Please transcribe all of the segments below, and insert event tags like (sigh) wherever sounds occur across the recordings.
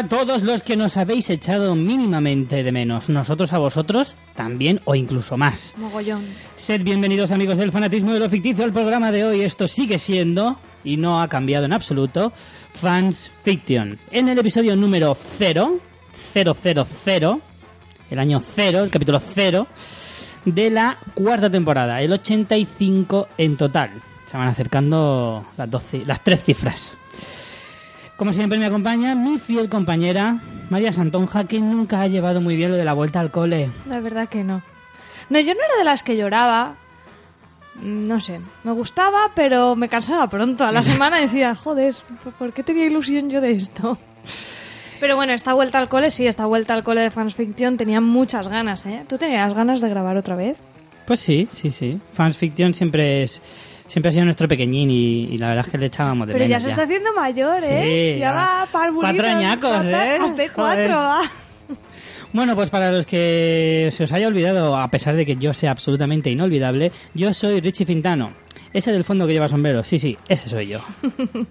a todos los que nos habéis echado mínimamente de menos. Nosotros a vosotros también o incluso más. Mogollón. Sed bienvenidos amigos del fanatismo de lo ficticio al programa de hoy. Esto sigue siendo, y no ha cambiado en absoluto, Fans Fiction. En el episodio número 0, 000, el año 0, el capítulo 0, de la cuarta temporada, el 85 en total. Se van acercando las, 12, las tres cifras. Como siempre me acompaña mi fiel compañera María Santonja, que nunca ha llevado muy bien lo de la vuelta al cole. La verdad que no. No, yo no era de las que lloraba. Mm, No sé, me gustaba, pero me cansaba pronto. A la (laughs) semana decía, joder, ¿por- ¿por qué tenía ilusión yo de esto? Pero bueno, esta vuelta al cole, sí, esta vuelta al cole de Fans Fiction tenía muchas ganas, ¿eh? ¿Tú tenías ganas de grabar otra vez? Pues sí, sí, sí. Fans Fiction siempre es siempre ha sido nuestro pequeñín y, y la verdad es que le echábamos de Pero ya se está haciendo mayor, ¿eh? Sí, ya ya. va para Cuatro añacos, ¿eh? Hace cuatro, va. Bueno, pues para los que se os haya olvidado, a pesar de que yo sea absolutamente inolvidable, yo soy Richie Fintano. Ese del fondo que lleva sombrero, sí, sí, ese soy yo. (laughs)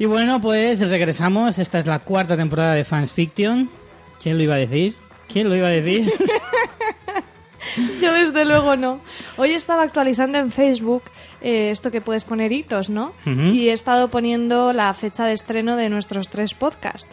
y bueno, pues regresamos. Esta es la cuarta temporada de Fans Fiction. ¿Quién lo iba a decir? ¿Quién lo iba a decir? (laughs) (laughs) Yo desde luego no. Hoy estaba actualizando en Facebook eh, esto que puedes poner hitos, ¿no? Y he estado poniendo la fecha de estreno de nuestros tres podcasts.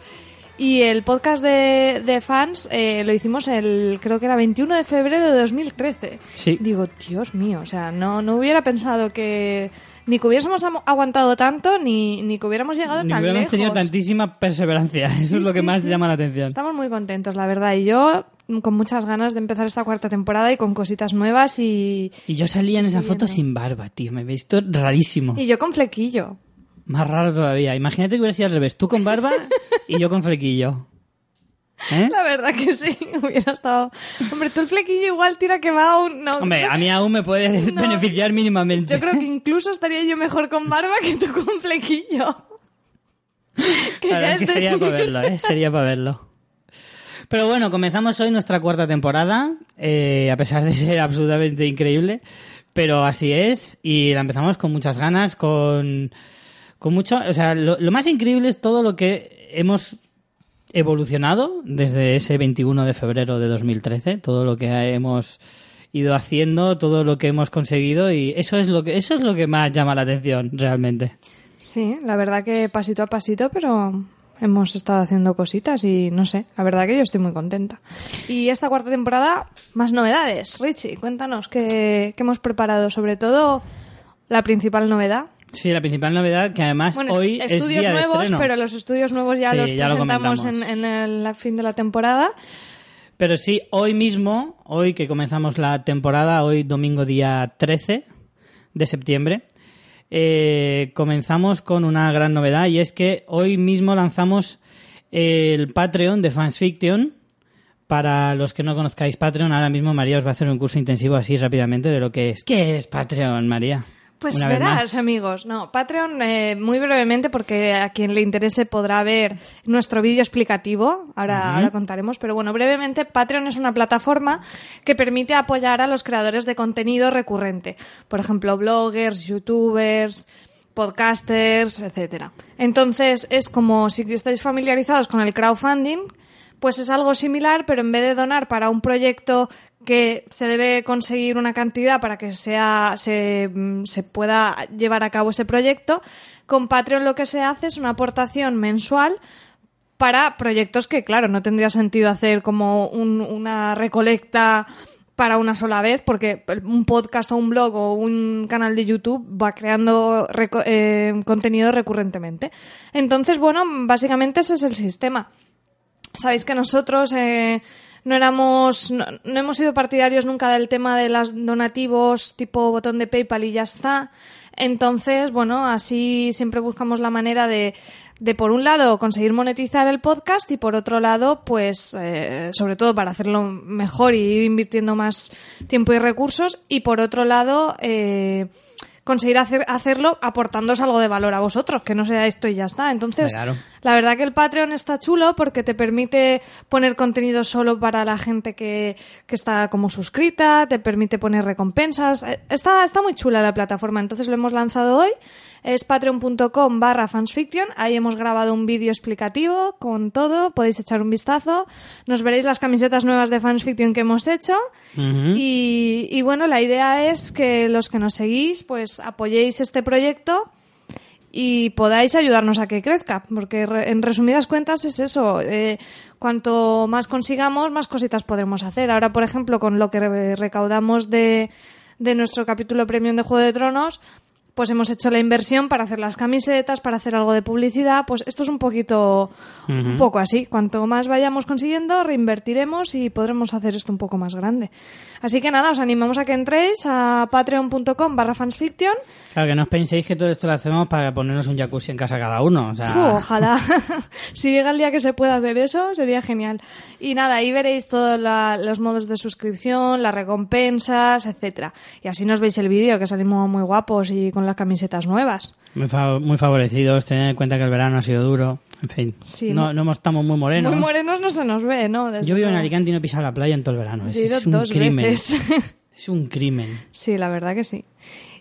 Y el podcast de, de fans eh, lo hicimos el, creo que era 21 de febrero de 2013. Sí. Digo, Dios mío, o sea, no, no hubiera pensado que ni que hubiésemos aguantado tanto, ni, ni que hubiéramos llegado Ni tan hubiéramos lejos. tenido tantísima perseverancia. (laughs) Eso Sí, es lo que sí, más sí. llama la atención. Estamos muy contentos, la verdad. Y yo mm, con muchas ganas de empezar esta cuarta temporada y con cositas nuevas y, Y yo salía en esa foto sin barba, tío. Me he visto rarísimo. y yo con flequillo. Más raro todavía. Imagínate que hubiera sido al revés. Tú con barba (laughs) y yo con flequillo. ¿Eh? La verdad que sí, (laughs) hubiera estado... Hombre, tú el flequillo igual tira que va un... No, Hombre, a mí aún me puede (laughs) No. beneficiar mínimamente. Yo creo que incluso estaría yo mejor con barba que tú con flequillo. (laughs) Que La verdad ya es que sería para verlo, ¿eh? Sería para verlo. Pero bueno, comenzamos hoy nuestra cuarta temporada, eh, a pesar de ser absolutamente increíble, pero así es, y la empezamos con muchas ganas, con, con mucho... O sea, lo, lo más increíble es todo lo que hemos evolucionado desde ese 21 de febrero de 2013, todo lo que hemos ido haciendo, todo lo que hemos conseguido, y eso es lo que, eso es lo que más llama la atención, realmente. Sí, la verdad que pasito a pasito, pero hemos estado haciendo cositas y no sé, la verdad que yo estoy muy contenta. Y esta cuarta temporada, más novedades. Richie, cuéntanos qué, qué hemos preparado, sobre todo la principal novedad. Sí, la principal novedad que además Bueno, hoy est- es estudios día de nuevos, estreno. pero los estudios nuevos ya Sí, los ya lo presentamos en, el fin de la temporada. Pero sí, hoy mismo, hoy que comenzamos la temporada, hoy domingo día 13 de septiembre, eh, comenzamos con una gran novedad y es que hoy mismo lanzamos el Patreon de Fans Fiction. Para los que no conozcáis Patreon, ahora mismo María os va a hacer un curso intensivo así rápidamente de lo que es. ¿Qué es Patreon, María? Pues Una verás, amigos. No, Patreon, eh, muy brevemente, porque a quien le interese podrá ver nuestro vídeo explicativo. Ahora, ahora contaremos, pero bueno, brevemente, Patreon es una plataforma que permite apoyar a los creadores de contenido recurrente. Por ejemplo, bloggers, youtubers, podcasters, etcétera. Entonces, es como si estáis familiarizados con el crowdfunding, pues es algo similar, pero en vez de donar para un proyecto que se debe conseguir una cantidad para que sea se, mm, se pueda llevar a cabo ese proyecto, con Patreon lo que se hace es una aportación mensual para proyectos que, claro, no tendría sentido hacer como un- una recolecta para una sola vez, porque un podcast o un blog o un canal de YouTube va creando reco- eh, contenido recurrentemente. Entonces, bueno, básicamente ese es el sistema. Sabéis que nosotros eh, no éramos, no, no hemos sido partidarios nunca del tema de los donativos tipo botón de PayPal y ya está. Entonces, bueno, así siempre buscamos la manera de, de por un lado, conseguir monetizar el podcast y por otro lado, pues, eh, sobre todo para hacerlo mejor y ir invirtiendo más tiempo y recursos y por otro lado, eh, conseguir hacer, hacerlo aportándoos algo de valor a vosotros, que no sea esto y ya está. Entonces, Claro. la verdad que el Patreon está chulo porque te permite poner contenido solo para la gente que, que está como suscrita, te permite poner recompensas. Eh, Está, está muy chula la plataforma, entonces lo hemos lanzado hoy. Es patreon.com barra fansfiction. Ahí hemos grabado un vídeo explicativo con todo. Podéis echar un vistazo. Nos veréis las camisetas nuevas de fansfiction que hemos hecho. Y, y bueno, la idea es que los que nos seguís, pues apoyéis este proyecto y podáis ayudarnos a que crezca, porque re- en resumidas cuentas es eso. eh, cuanto más consigamos, más cositas podremos hacer. Ahora, por ejemplo, con lo que re- recaudamos de, de nuestro capítulo premium de Juego de Tronos, pues hemos hecho la inversión para hacer las camisetas, para hacer algo de publicidad. Pues esto es un poquito, un poco así. Cuanto más vayamos consiguiendo, reinvertiremos y podremos hacer esto un poco más grande. Así que nada, os animamos a que entréis a patreon.com barra fansfiction. Claro, que no os penséis que todo esto lo hacemos para ponernos un jacuzzi en casa cada uno. O sea, Fu, ojalá. (laughs) si llega el día que se pueda hacer eso, sería genial. Y nada, ahí veréis todos los modos de suscripción, las recompensas, etcétera. Y así nos veis el vídeo, que salimos muy guapos y con las camisetas nuevas. muy, fa- muy favorecidos. Tened en cuenta que el verano ha sido duro. En fin, Sí, no, ¿no? estamos muy morenos. Muy morenos no se nos ve, ¿no? Desde Yo vivo en. Alicante y no he pisado la playa en todo el verano. Es, Yo he ido es un dos crimen. veces. (laughs) Es un crimen. Sí, la verdad que sí.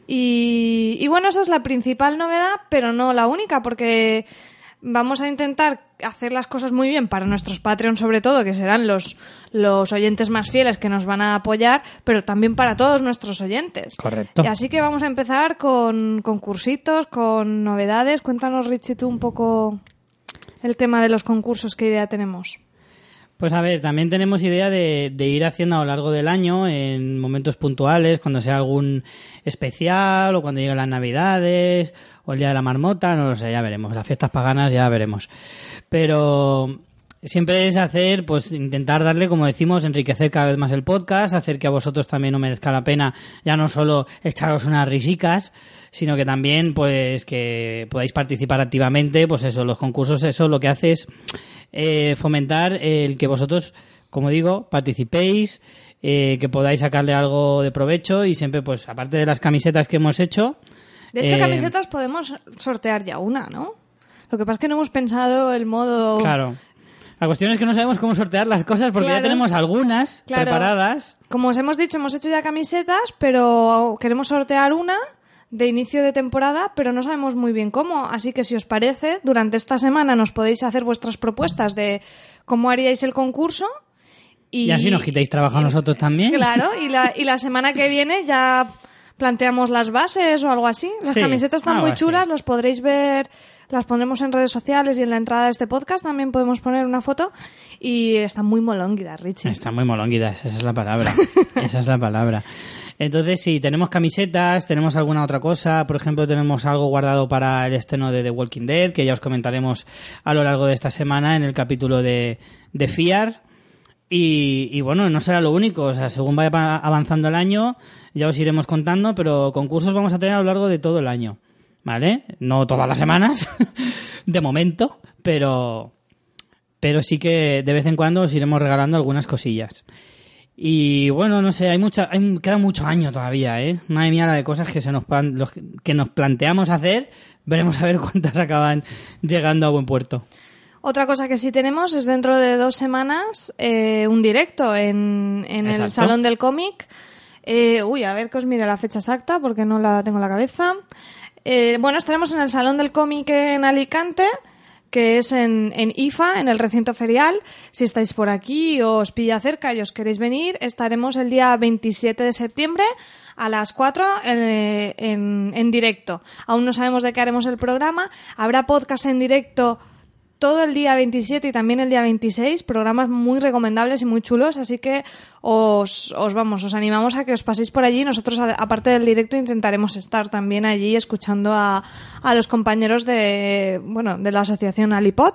Y, y bueno, esa es la principal novedad, pero no la única, porque vamos a intentar hacer las cosas muy bien para nuestros Patreon, sobre todo, que serán los, los oyentes más fieles que nos van a apoyar, pero también para todos nuestros oyentes. Correcto. Y así que vamos a empezar con concursitos, con novedades. Cuéntanos, Richie, tú un poco el tema de los concursos, qué idea tenemos. Pues a ver, también tenemos idea de, ir haciendo a lo largo del año, en momentos puntuales, cuando sea algún especial o cuando lleguen las navidades o el día de la marmota, no lo sé, ya veremos. Las fiestas paganas ya veremos. Pero siempre es hacer, pues intentar darle, como decimos, enriquecer cada vez más el podcast, hacer que a vosotros también os merezca la pena, ya no solo echaros unas risicas, sino que también, pues, que podáis participar activamente, pues eso, los concursos, eso lo que hace es eh, fomentar el que vosotros, como digo, participéis, eh, que podáis sacarle algo de provecho y siempre, pues, aparte de las camisetas que hemos hecho. De hecho, eh, camisetas podemos sortear ya una, ¿no? Lo que pasa es que no hemos pensado el modo... Claro. La cuestión es que no sabemos cómo sortear las cosas porque ya tenemos algunas Claro. preparadas. Como os hemos dicho, hemos hecho ya camisetas, pero queremos sortear una de inicio de temporada, pero no sabemos muy bien cómo. Así que si os parece, durante esta semana nos podéis hacer vuestras propuestas de cómo haríais el concurso. Y, Y así nos quitáis trabajo a nosotros también. Claro, y la, (laughs) y la semana que viene ya planteamos las bases o algo así. Las Sí, camisetas están muy así. chulas, las podréis ver, las pondremos en redes sociales y en la entrada de este podcast también podemos poner una foto y están muy molónguidas, Richie. Están muy molonguidas, esa es la palabra. (laughs) esa es la palabra. Entonces, sí, tenemos camisetas, tenemos alguna otra cosa. Por ejemplo, tenemos algo guardado para el estreno de The Walking Dead, que ya os comentaremos a lo largo de esta semana en el capítulo de, de Fiar. Y, y bueno, no será lo único. O sea, según vaya avanzando el año, ya os iremos contando, pero concursos vamos a tener a lo largo de todo el año. ¿Vale? No todas las semanas, (laughs) de momento, pero, pero sí que de vez en cuando os iremos regalando algunas cosillas. Y bueno, no sé, hay mucha, hay, queda mucho año todavía, ¿eh? Madre mía, la de cosas que se nos los que nos planteamos hacer, veremos a ver cuántas acaban llegando a buen puerto. Otra cosa que sí tenemos es dentro de dos semanas eh, un directo en, en el. Salón del Cómic. Eh, uy, a ver que os mire la fecha exacta porque no la tengo en la cabeza. Eh, bueno, estaremos en el Salón del Cómic en Alicante, que es en, IFA, en el recinto ferial. Si estáis por aquí o os pilla cerca y os queréis venir, estaremos el día 27 de septiembre a las 4 eh, en directo. Aún no sabemos de qué haremos el programa. Habrá podcast en directo todo el día 27 y también el día 26, programas muy recomendables y muy chulos, así que os, os vamos, os animamos a que os paséis por allí. Nosotros, aparte del directo, intentaremos estar también allí escuchando a, a los compañeros de, bueno, de la asociación Alipod,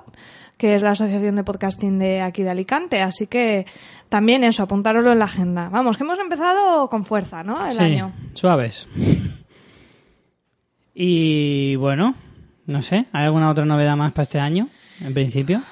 que es la asociación de podcasting de aquí de Alicante, así que también eso, apuntároslo en la agenda. Vamos, que hemos empezado con fuerza, ¿no? El sí, año. suaves. Y bueno, no sé, ¿hay alguna otra novedad más para este año, en principio?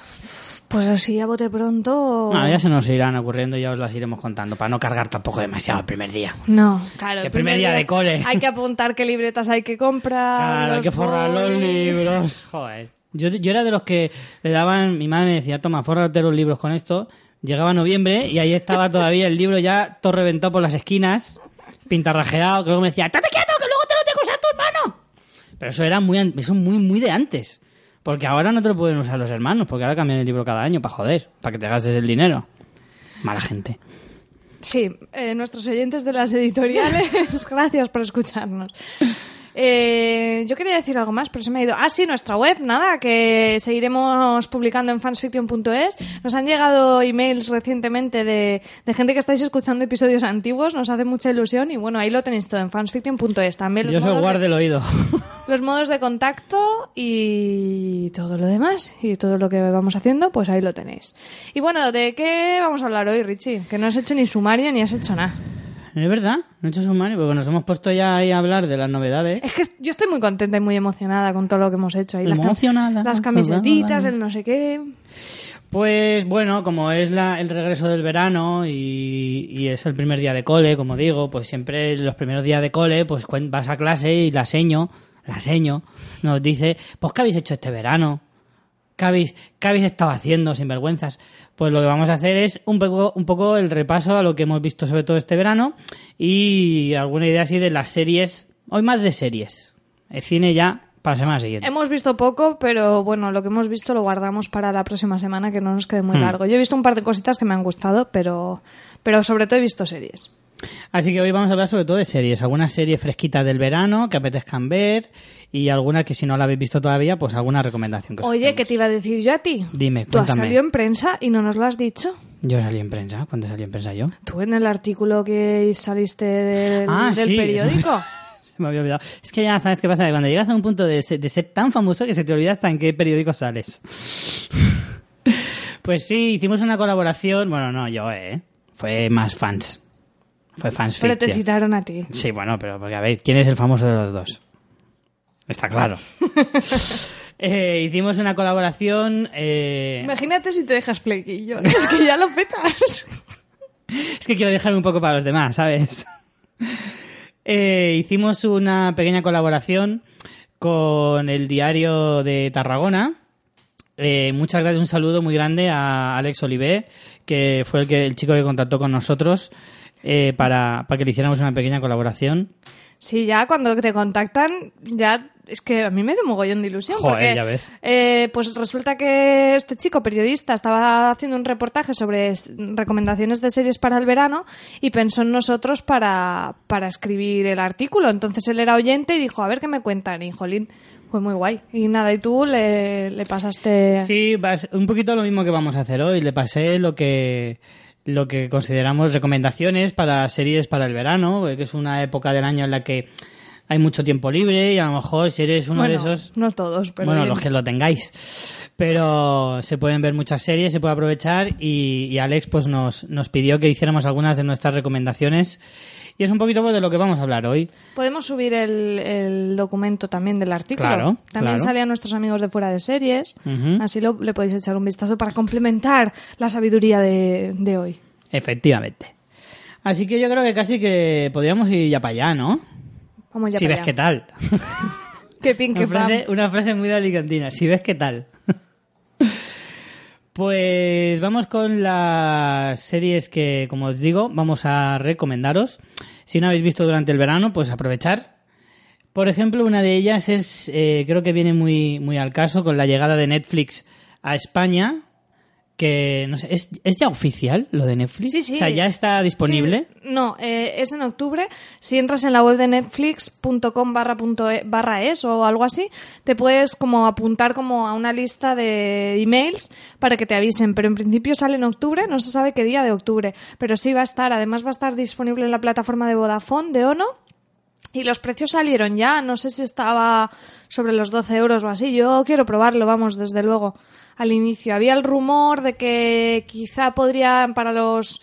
Pues así a bote pronto. Bueno, ya se nos irán ocurriendo y ya os las iremos contando para no cargar tampoco demasiado el primer día. No, claro. El primer día de cole. Hay que apuntar qué libretas hay que comprar. Claro, hay que forrar los libros. Joder. Yo, yo era de los que le daban, mi madre me decía, toma, fórrate los libros con esto. Llegaba noviembre y ahí estaba todavía el libro ya todo reventado por las esquinas, pintarrajeado, que luego me decía, ¡estate quieto, que luego te lo tengo que usar tu hermano! Pero eso era muy, eso muy, muy de antes. Porque ahora no te lo pueden usar los hermanos, porque ahora cambian el libro cada año para joder, para que te gastes el dinero. Mala gente. Sí, eh, nuestros oyentes de las editoriales, (laughs) gracias por escucharnos. Eh, yo quería decir algo más, pero se me ha ido. Ah, sí, nuestra web, nada, que seguiremos publicando en fansfiction.es. Nos han llegado emails recientemente de, de gente que estáis escuchando episodios antiguos, nos hace mucha ilusión y bueno, ahí lo tenéis todo en fansfiction.es. También los Yo modos, guarde de, el oído. (laughs) los modos de contacto y todo lo demás y todo lo que vamos haciendo, pues ahí lo tenéis. Y bueno, ¿de qué vamos a hablar hoy, Richie? Que no has hecho ni sumario ni has hecho nada. Es verdad, no he hecho sumario, porque nos hemos puesto ya ahí a hablar de las novedades. Es que yo estoy muy contenta y muy emocionada con todo lo que hemos hecho. ahí. Las cam- Emocionada. Las camisetitas, el no sé qué. Pues bueno, como es la- el regreso del verano y, y es el primer día de cole, como digo, pues siempre los primeros días de cole, pues vas a clase y la seño, la seño, nos dice, pues ¿qué habéis hecho este verano? ¿Qué habéis, qué habéis estado haciendo sin vergüenzas? Pues lo que vamos a hacer es un poco, un poco el repaso a lo que hemos visto sobre todo este verano y alguna idea así de las series, hoy más de series, el cine ya para la semana siguiente. Hemos visto poco, pero bueno, lo que hemos visto lo guardamos para la próxima semana, que no nos quede Hmm. muy largo. Yo he visto un par de cositas que me han gustado, pero, pero sobre todo he visto series. Así que hoy vamos a hablar sobre todo de series, algunas series fresquitas del verano que apetezcan ver y algunas que si no la habéis visto todavía, pues alguna recomendación que os Oye, hacemos. ¿qué te iba a decir yo a ti? Dime, Tú has cuéntame. salido en prensa y no nos lo has dicho. Yo salí en prensa, ¿cuándo salí en prensa yo? Tú en el artículo que saliste del, Ah, del sí. periódico. (laughs) Se me había olvidado. Es que ya sabes qué pasa, que cuando llegas a un punto de ser, de ser tan famoso que se te olvida hasta en qué periódico sales. (laughs) pues sí, hicimos una colaboración, bueno, no yo, ¿eh? Fue más fans. Fue fans pero te citaron a ti. Sí, bueno, pero porque a ver, ¿quién es el famoso de los dos? Está claro. (laughs) Eh, hicimos una colaboración. eh, Imagínate si te dejas flequillo. (laughs) Es que ya lo petas. (laughs) es que quiero dejarme un poco para los demás, ¿sabes? Eh, hicimos una pequeña colaboración con el diario de Tarragona. Eh, muchas gracias, un saludo muy grande a Alex Olivé, que fue el, que, el chico que contactó con nosotros eh, para, para que le hiciéramos una pequeña colaboración. Sí, ya cuando te contactan, ya es que a mí me da un mogollón de ilusión. Joder, porque, ya ves. eh, pues resulta que este chico periodista estaba haciendo un reportaje sobre recomendaciones de series para el verano y pensó en nosotros para, para escribir el artículo. Entonces él era oyente y dijo, a ver qué me cuentan. Y jolín, fue muy guay. Y nada, y tú le, le pasaste... Sí, un poquito lo mismo que vamos a hacer hoy. Le pasé lo que lo que consideramos recomendaciones para series para el verano, que es una época del año en la que hay mucho tiempo libre y a lo mejor si eres uno Bueno, de esos No todos, pero... bueno, bien. los que lo tengáis. Pero se pueden ver muchas series, se puede aprovechar y, y Alex pues nos, nos pidió que hiciéramos algunas de nuestras recomendaciones y es un poquito de lo que vamos a hablar hoy. Podemos subir el, el documento también del artículo. Claro, También claro. sale a nuestros amigos de fuera de series. Así lo, le podéis echar un vistazo para complementar la sabiduría de, de hoy. Efectivamente. Así que yo creo que casi que podríamos ir ya para allá, ¿no? Vamos ya si para ves allá. qué tal. (laughs) Qué pin, qué Una frase, una frase muy de alicantina. Si ves qué tal. Pues vamos con las series que, como os digo, vamos a recomendaros. Si no habéis visto durante el verano, pues aprovechar. Por ejemplo, una de ellas es, eh, creo que viene muy, muy al caso con la llegada de Netflix a España. Que, no sé, ¿es, es ya oficial lo de Netflix? Sí, sí. O sea, ya está disponible. Sí, no, eh, es en octubre. Si entras en la web de netflix.com barra, punto e- barra es o algo así, te puedes como apuntar como a una lista de emails para que te avisen. Pero en principio sale en octubre, no se sabe qué día de octubre. Pero sí va a estar, además va a estar disponible en la plataforma de Vodafone, de Ono. Y los precios salieron ya, no sé si estaba sobre los 12 euros o así. Yo quiero probarlo, vamos, desde luego. Al inicio había el rumor de que quizá podría para los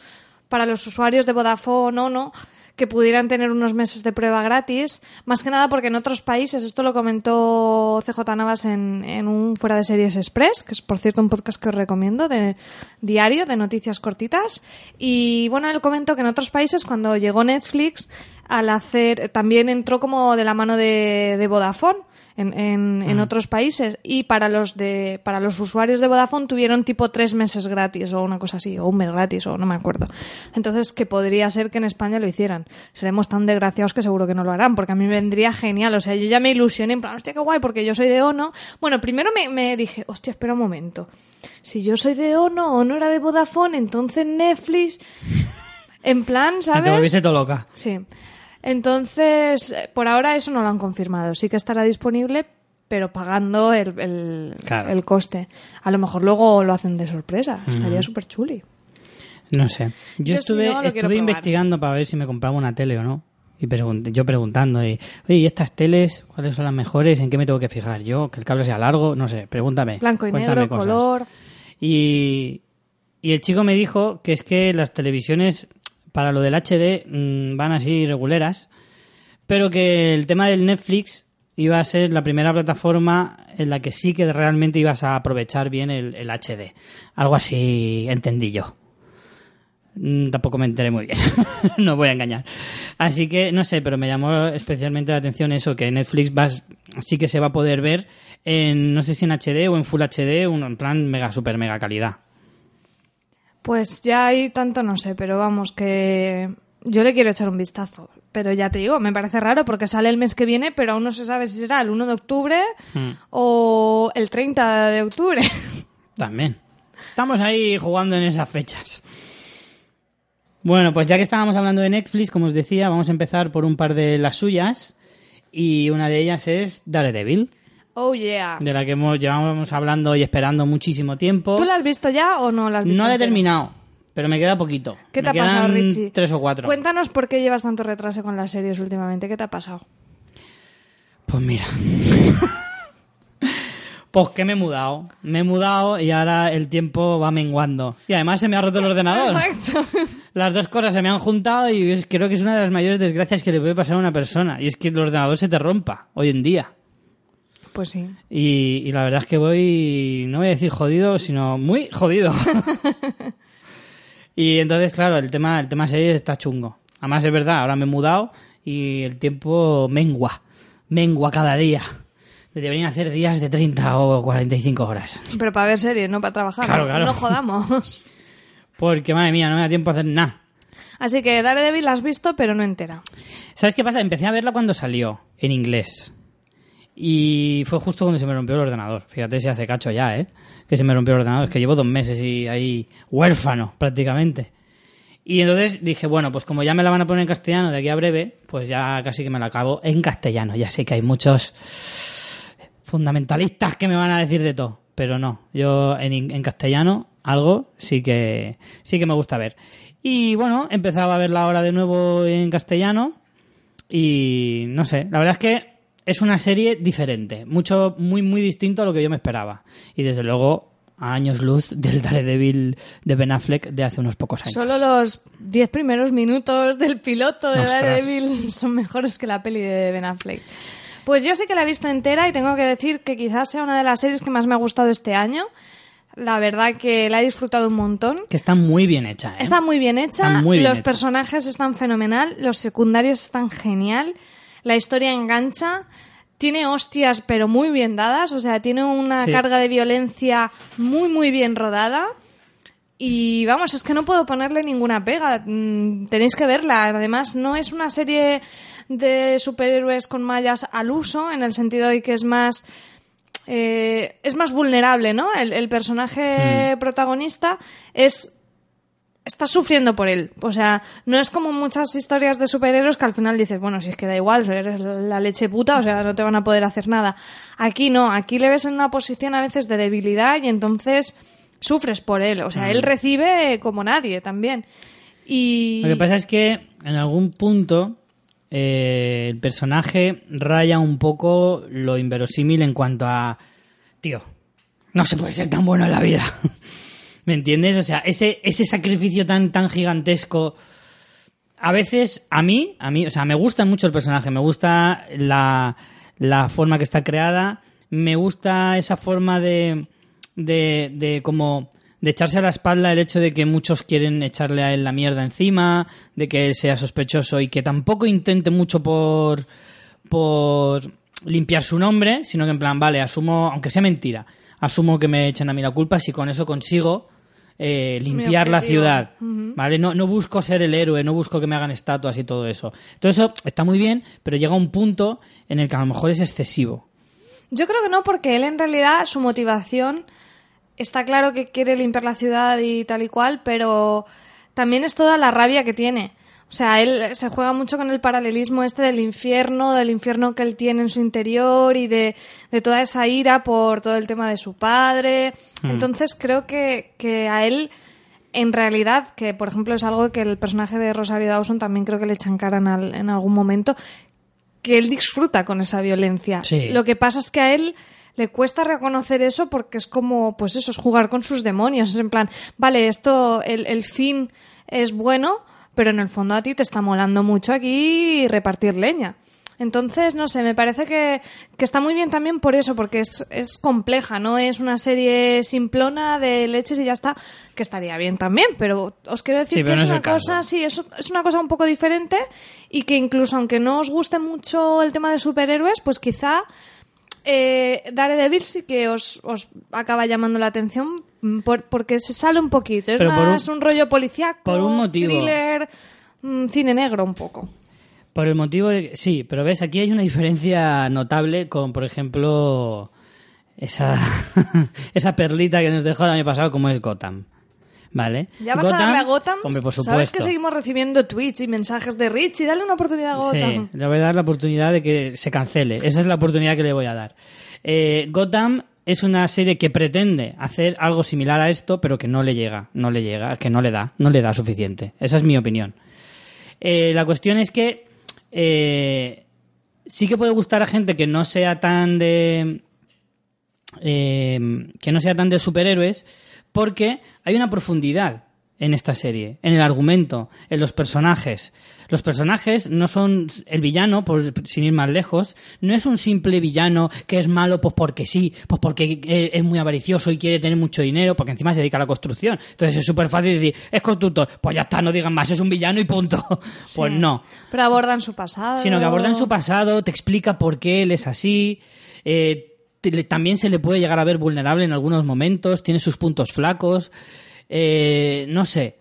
para los usuarios de Vodafone o no, que pudieran tener unos meses de prueba gratis, más que nada porque en otros países, esto lo comentó CJ Navas en, en un Fuera de Series Express, que es por cierto un podcast que os recomiendo, de diario, de noticias cortitas, y bueno, él comentó que en otros países cuando llegó Netflix, al hacer, también entró como de la mano de, de Vodafone, en, en, en, otros países. Y para los de para los usuarios de Vodafone tuvieron tipo tres meses gratis o una cosa así o un mes gratis o no me acuerdo. Entonces que podría ser que en España lo hicieran. Seremos tan desgraciados que seguro que no lo harán porque a mí me vendría genial. O sea yo ya me ilusioné en plan hostia qué guay porque yo soy de Ono bueno primero me, me dije hostia espera un momento. Si yo soy de Ono Ono era de Vodafone entonces Netflix en plan ¿sabes? (laughs) te volviste todo loca. Sí entonces, por ahora eso no lo han confirmado. Sí que estará disponible, pero pagando el, el, Claro. el coste. A lo mejor luego lo hacen de sorpresa. Estaría súper chuli. No sé. Yo, Yo, si estuve, no, estuve probar. investigando para ver si me compraba una tele o no. Y yo preguntando, y, oye, ¿y estas teles cuáles son las mejores? ¿En qué me tengo que fijar yo? ¿Que el cable sea largo? No sé, pregúntame. Blanco y negro, cosas. color. Y, y el chico me dijo que es que las televisiones para lo del HD mm, van así reguleras, pero que el tema del Netflix iba a ser la primera plataforma en la que sí que realmente ibas a aprovechar bien el, HD. Algo así entendí yo. Mm, Tampoco me enteré muy bien, (laughs) no voy a engañar. Así que no sé, pero me llamó especialmente la atención eso, que Netflix vas, sí que se va a poder ver en, no sé si en HD o en Full HD, uno en plan mega, super mega calidad. Pues ya hay tanto no sé, pero vamos, que yo le quiero echar un vistazo. Pero ya te digo, me parece raro porque sale el mes que viene, pero aún no se sabe si será el 1 de octubre Mm. o el 30 de octubre. (laughs) También. Estamos ahí jugando en esas fechas. Bueno, pues ya que estábamos hablando de Netflix, como os decía, vamos a empezar por un par de las suyas. Y una de ellas es Daredevil, Oh yeah. de la que hemos llevamos hablando y esperando muchísimo tiempo. ¿Tú la has visto ya o no la has visto? No la he terminado, pero me queda poquito. ¿Qué Me te ha pasado, Richie? Tres o cuatro. Cuéntanos por qué llevas tanto retraso con las series últimamente. ¿Qué te ha pasado? Pues mira. (laughs) pues que me he mudado. Me he mudado y ahora el tiempo va menguando. Y además se me ha roto el ordenador. Exacto. (laughs) Las dos cosas se me han juntado y creo que es una de las mayores desgracias que le puede pasar a una persona. Y es que el ordenador se te rompa hoy en día. Pues sí. Y, y la verdad es que voy, no voy a decir jodido, sino muy jodido. (laughs) y entonces, claro, el tema, el tema serie está chungo. Además, es verdad, ahora me he mudado y el tiempo mengua. Mengua cada día. Deberían hacer días de 30 o 45 horas. Pero para ver series, no para trabajar. Claro, no- claro. No jodamos. Porque, madre mía, no me da tiempo a hacer nada. Así que Daredevil la has visto, pero no entera. ¿Sabes qué pasa? Empecé a verla cuando salió, en inglés. Y fue justo cuando se me rompió el ordenador. Fíjate si hace cacho ya, ¿eh? Que se me rompió el ordenador. Es que llevo dos meses y ahí huérfano, prácticamente. Y entonces dije, bueno, pues como ya me la van a poner en castellano de aquí a breve, pues ya casi que me la acabo en castellano. Ya sé que hay muchos fundamentalistas que me van a decir de todo, pero no. Yo en, en castellano algo sí que sí que me gusta ver. Y bueno, empezaba a verla ahora de nuevo en castellano y no sé, la verdad es que es una serie diferente, mucho muy muy distinto a lo que yo me esperaba. Y desde luego a años luz (laughs) del Daredevil de Ben Affleck de hace unos pocos años. Solo los 10 primeros minutos del piloto de Ostras. Daredevil son mejores que la peli de Ben Affleck. Pues yo sí que la he visto entera y tengo que decir que quizás sea una de las series que más me ha gustado este año. La verdad que la he disfrutado un montón. Que está muy bien hecha, ¿eh? Está muy bien hecha, Está muy bien los hecha. personajes están fenomenal, los secundarios están genial, la historia engancha, tiene hostias pero muy bien dadas, o sea, tiene una Sí. carga de violencia muy muy bien rodada. Y vamos, es que no puedo ponerle ninguna pega. Mm, Tenéis que verla. Además, no es una serie de superhéroes con mallas al uso, en el sentido de que es más. eh, es más vulnerable, ¿no? El, el personaje protagonista es. Está sufriendo por él. O sea, no es como muchas historias de superhéroes que al final dices, bueno, si es que da igual, eres la leche puta, o sea, no te van a poder hacer nada. Aquí no, aquí le ves en una posición a veces de debilidad y entonces sufres por él. O sea, él recibe como nadie también. Y. Lo que pasa es que en algún punto eh, el personaje raya un poco lo inverosímil en cuanto a, tío, no se puede ser tan bueno en la vida. (laughs) ¿Me entiendes? O sea, ese, ese sacrificio tan, tan gigantesco a veces, a mí, a mí, o sea, me gusta mucho el personaje, me gusta la, la forma que está creada, me gusta esa forma de, de, de como de echarse a la espalda el hecho de que muchos quieren echarle a él la mierda encima, de que él sea sospechoso y que tampoco intente mucho por por limpiar su nombre, sino que en plan, vale, asumo, aunque sea mentira, asumo que me echen a mí la culpa si con eso consigo eh, limpiar la ciudad. ¿vale? No, no busco ser el héroe, no busco que me hagan estatuas y todo eso. Todo eso está muy bien, pero llega un punto en el que a lo mejor es excesivo. Yo creo que no, porque él en realidad su motivación está claro que quiere limpiar la ciudad y tal y cual, pero también es toda la rabia que tiene. O sea, él se juega mucho con el paralelismo este del infierno, del infierno que él tiene en su interior y de, de toda esa ira por todo el tema de su padre. Entonces creo que, que a él, en realidad, que por ejemplo es algo que el personaje de Rosario Dawson también creo que le echan cara en, al- en algún momento, que él disfruta con esa violencia. Sí. Lo que pasa es que a él le cuesta reconocer eso porque es como, pues eso, es jugar con sus demonios. Es en plan, vale, esto, el, el fin es bueno, pero en el fondo a ti te está molando mucho aquí repartir leña. Entonces, no sé, me parece que, que está muy bien también por eso, porque es, es compleja, no es una serie simplona de leches y ya está, que estaría bien también, pero os quiero decir Sí, que es una caso. cosa, sí, es, es una cosa un poco diferente y que incluso aunque no os guste mucho el tema de superhéroes, pues quizá eh, Daredevil sí que os, os acaba llamando la atención por- porque se sale un poquito. Es Pero más un- un, rollo policíaco, por un motivo. thriller, mm, cine negro un poco. Por el motivo de que, sí, pero ves, aquí hay una diferencia notable con, por ejemplo, esa, (laughs) esa perlita que nos dejó el año pasado como es Gotham. ¿Vale? ¿Ya vas a darle a Gotham? Hombre, por supuesto. Sabes que seguimos recibiendo tweets y mensajes de Rich y dale una oportunidad a Gotham. Sí, le voy a dar la oportunidad de que se cancele. Esa es la oportunidad que le voy a dar. Eh, Gotham es una serie que pretende hacer algo similar a esto, pero que no le llega, no le llega, que no le da, no le da suficiente. Esa es mi opinión. Eh, la cuestión es que eh, sí que puede gustar a gente que no sea tan de eh, que no sea tan de superhéroes, porque hay una profundidad en esta serie, en el argumento, en los personajes. Los personajes no son el villano, por, sin ir más lejos, no es un simple villano que es malo pues porque sí, pues porque eh, es muy avaricioso y quiere tener mucho dinero, porque encima se dedica a la construcción. Entonces es súper fácil decir, es constructor, pues ya está, no digan más, es un villano y punto. (laughs) Pues no Pero abordan su pasado. sino que abordan su pasado, te explica por qué él es así. eh, te- también se le puede llegar a ver vulnerable en algunos momentos, tiene sus puntos flacos. Eh, no sé.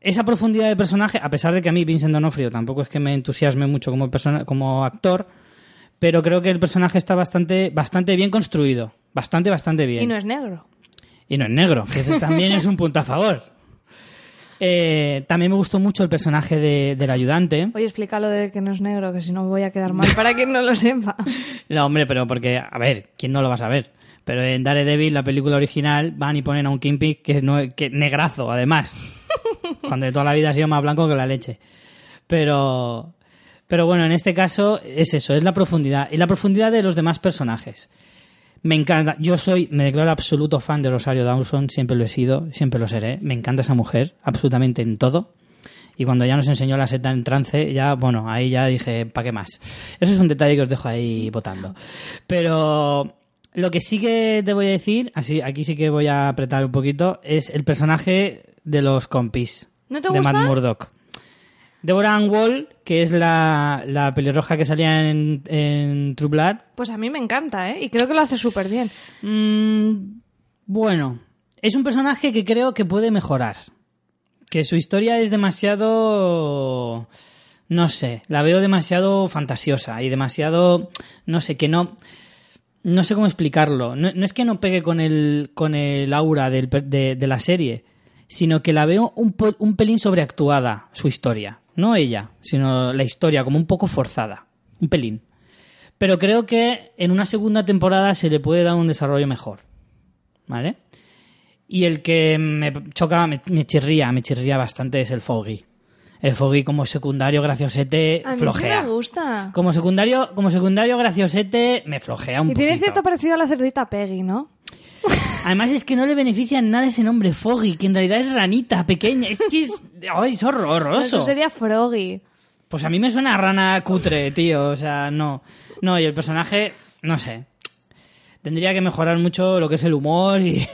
Esa profundidad de personaje, a pesar de que a mí Vincent D'Onofrio tampoco es que me entusiasme mucho como, persona, como actor, pero creo que el personaje está bastante, bastante bien construido. Bastante, bastante bien. Y no es negro. Y no es negro, que eso también es un punto a favor. Eh, también me gustó mucho el personaje de- del ayudante. Oye, explícalo de que no es negro, que si no me voy a quedar mal para quien no lo sepa. (laughs) No, hombre, pero porque, a ver, ¿quién no lo va a saber? Pero en Daredevil, la película original, van y ponen a un Kingpin que es no, que, negrazo, además. (laughs) Cuando de toda la vida ha sido más blanco que la leche. Pero, pero bueno, en este caso es eso, es la profundidad. Y la profundidad de los demás personajes. Me encanta. Yo soy, me declaro absoluto fan de Rosario Dawson, siempre lo he sido, siempre lo seré. Me encanta esa mujer, absolutamente en todo. Y cuando ya nos enseñó la seta en trance, ya, bueno, ahí ya dije, ¿para qué más? Eso es un detalle que os dejo ahí votando. Pero lo que sí que te voy a decir, así, aquí sí que voy a apretar un poquito, es el personaje de los compis. ¿No te de gusta? Matt Murdock. Deborah Ann Wall, que es la, la pelirroja que salía en, en True Blood, Pues a mí me encanta, ¿eh? Y creo que lo hace súper bien. Mm, bueno, es un personaje que creo que puede mejorar. Que su historia es demasiado... No sé, la veo demasiado fantasiosa y demasiado... No sé, que no... No sé cómo explicarlo. No, es que no pegue con el, con el aura de, la serie, sino que la veo un pelín sobreactuada, su historia. No ella, sino la historia, como un poco forzada. Un pelín pero creo que en una segunda temporada se le puede dar un desarrollo mejor. ¿Vale? Y el que me choca, me, me chirría, me chirría bastante es el Foggy. El Foggy como secundario graciosete A mí flojea. sí me gusta. Como secundario, como secundario graciosete me flojea un Y tiene poquito. cierto parecido a la cerdita Peggy, ¿no? (laughs) Además es que no le beneficia en nada ese nombre Foggy, que en realidad es ranita pequeña. Es que es, ay, es horroroso. Eso sería Froggy. Pues a mí me suena a rana cutre, tío. O sea, no. No, y el personaje, no sé. Tendría que mejorar mucho lo que es el humor y,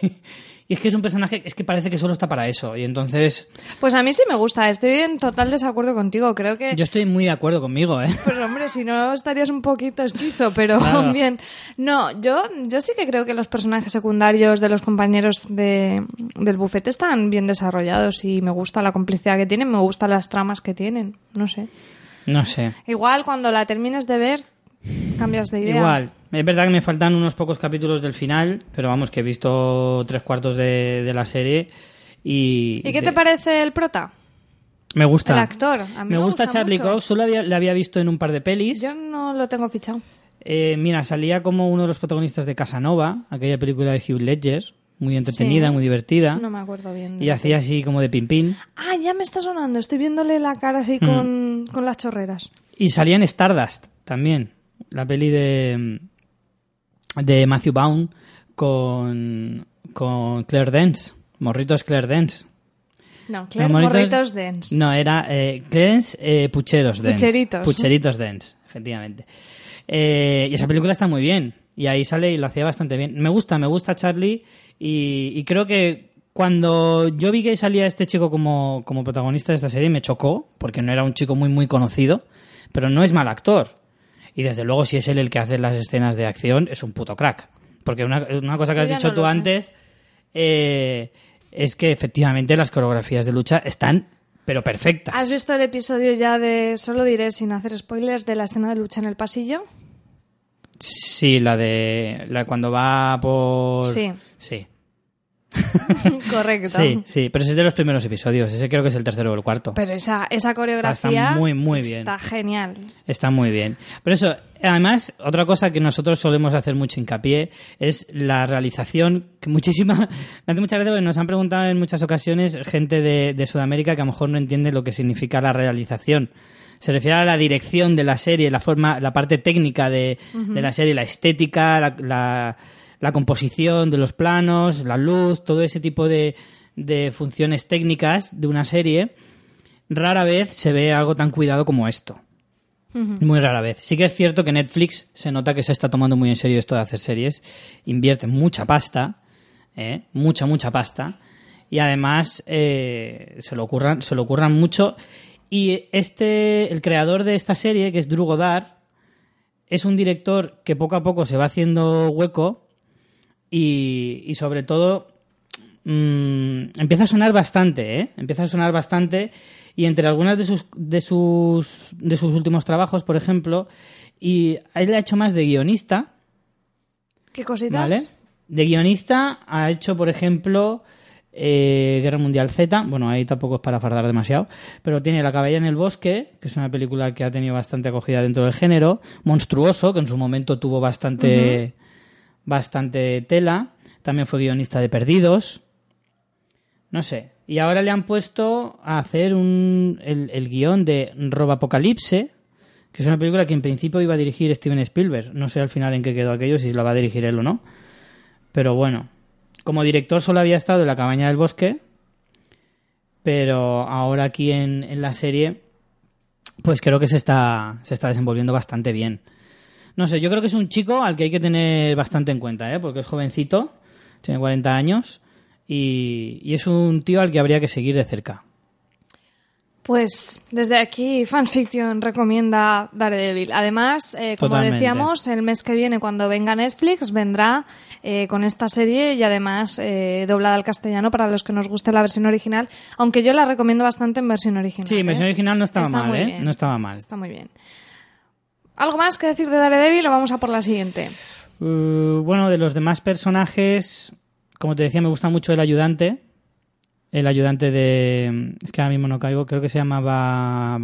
y es que es un personaje, es que parece que solo está para eso. Y entonces, Pues a mí sí me gusta, estoy en total desacuerdo contigo. Creo que. yo estoy muy de acuerdo conmigo, ¿eh? (laughs) Pues hombre, si no estarías un poquito esquizo, pero Claro. (laughs) bien. No, yo, yo sí que creo que los personajes secundarios de los compañeros de, del bufete están bien desarrollados y me gusta la complicidad que tienen, me gustan las tramas que tienen, no sé. No sé. Igual cuando la termines de ver, cambias de idea. Igual. Es verdad que me faltan unos pocos capítulos del final, pero vamos, que he visto tres cuartos de, de la serie y... ¿Y qué de- te parece el prota? Me gusta. El actor. A mí me, me gusta, gusta Charlie. Cox, solo había- le había visto en un par de pelis. Yo no lo tengo fichado. Eh, mira, salía como uno de los protagonistas de Casanova, aquella película de Hugh Ledger, muy entretenida, Sí. muy divertida. No me acuerdo bien. y hacía así como de pimpín. Ah, ya me está sonando. Estoy viéndole la cara Mm. así con, con las chorreras. Y salía en Stardust también, la peli de, de Matthew Vaughn con, con Claire Dance, Morritos Claire Dance. No, Claire Los Morritos Dance. No, era eh, Clarence, eh, Pucheros Dance. Pucheritos. Pucheritos Dance, efectivamente. Eh, y esa película está muy bien. Y ahí sale y lo hacía bastante bien. Me gusta, me gusta Charlie. Y, y creo que cuando yo vi que salía este chico como, como protagonista de esta serie, me chocó, porque no era un chico muy, muy conocido. Pero no es mal actor. Y desde luego, si es él el que hace las escenas de acción, es un puto crack. Porque una, una cosa que Yo has dicho no tú sé. antes eh, es que efectivamente las coreografías de lucha están, pero perfectas. ¿Has visto el episodio ya de, solo diré sin hacer spoilers, de la escena de lucha en el pasillo? Sí, la de la cuando va por Sí. sí, (laughs) Correcto. sí, sí, pero ese es de los primeros episodios. Ese creo que es el tercero o el cuarto. Pero esa, esa coreografía está muy, muy bien. Está genial. Está muy bien. Pero eso, además, otra cosa que nosotros solemos hacer mucho hincapié es la realización, que muchísima, (laughs) me hace muchas veces porque nos han preguntado en muchas ocasiones gente de, de Sudamérica que a lo mejor no entiende lo que significa la realización. Se refiere a la dirección de la serie, la forma, la parte técnica de, de la serie, la estética, la, la- la composición de los planos, la luz, todo ese tipo de, de funciones técnicas de una serie. Rara vez se ve algo tan cuidado como esto. Muy rara vez. Sí que es cierto que Netflix se nota que se está tomando muy en serio esto de hacer series. Invierte mucha pasta, ¿eh? mucha, mucha pasta. Y además eh, se, lo ocurran, se lo ocurran mucho. Y este, el creador de esta serie, que es Drew Goddard, es un director que poco a poco se va haciendo hueco y, y sobre todo mm, empieza a sonar bastante, ¿eh? Empieza a sonar bastante y entre algunas de sus de sus de sus últimos trabajos, por ejemplo, y él ha hecho más de guionista, ¿Qué cositas? ¿vale? De guionista ha hecho, por ejemplo, eh, Guerra Mundial Z, bueno, ahí tampoco es para fardar demasiado, pero tiene La caballa en el bosque, que es una película que ha tenido bastante acogida dentro del género, Monstruoso, que en su momento tuvo bastante bastante tela, también fue guionista de Perdidos, no sé, y ahora le han puesto a hacer un, el, el guion de Robapocalipse, que es una película que en principio iba a dirigir Steven Spielberg. No sé al final en qué quedó aquello, si la va a dirigir él o no. Pero bueno, como director solo había estado en La cabaña del bosque, pero ahora aquí en, en la serie, pues creo que se está, se está desenvolviendo bastante bien. No sé, yo creo que es un chico al que hay que tener bastante en cuenta, ¿eh? porque es jovencito, tiene 40 años y, y es un tío al que habría que seguir de cerca. Pues desde aquí Fanfiction recomienda Daredevil. Además, eh, como Totalmente. decíamos, el mes que viene cuando venga Netflix vendrá eh, con esta serie y además eh, doblada al castellano para los que nos guste la versión original, aunque yo la recomiendo bastante en versión original. Sí, en versión ¿eh? original no estaba Está mal, ¿eh? bien. No estaba mal. Está muy bien. ¿Algo más que decir de Daredevil o vamos a por la siguiente? Uh, bueno, de los demás personajes, como te decía, me gusta mucho el ayudante. El ayudante de. Es que ahora mismo no caigo, creo que se llamaba.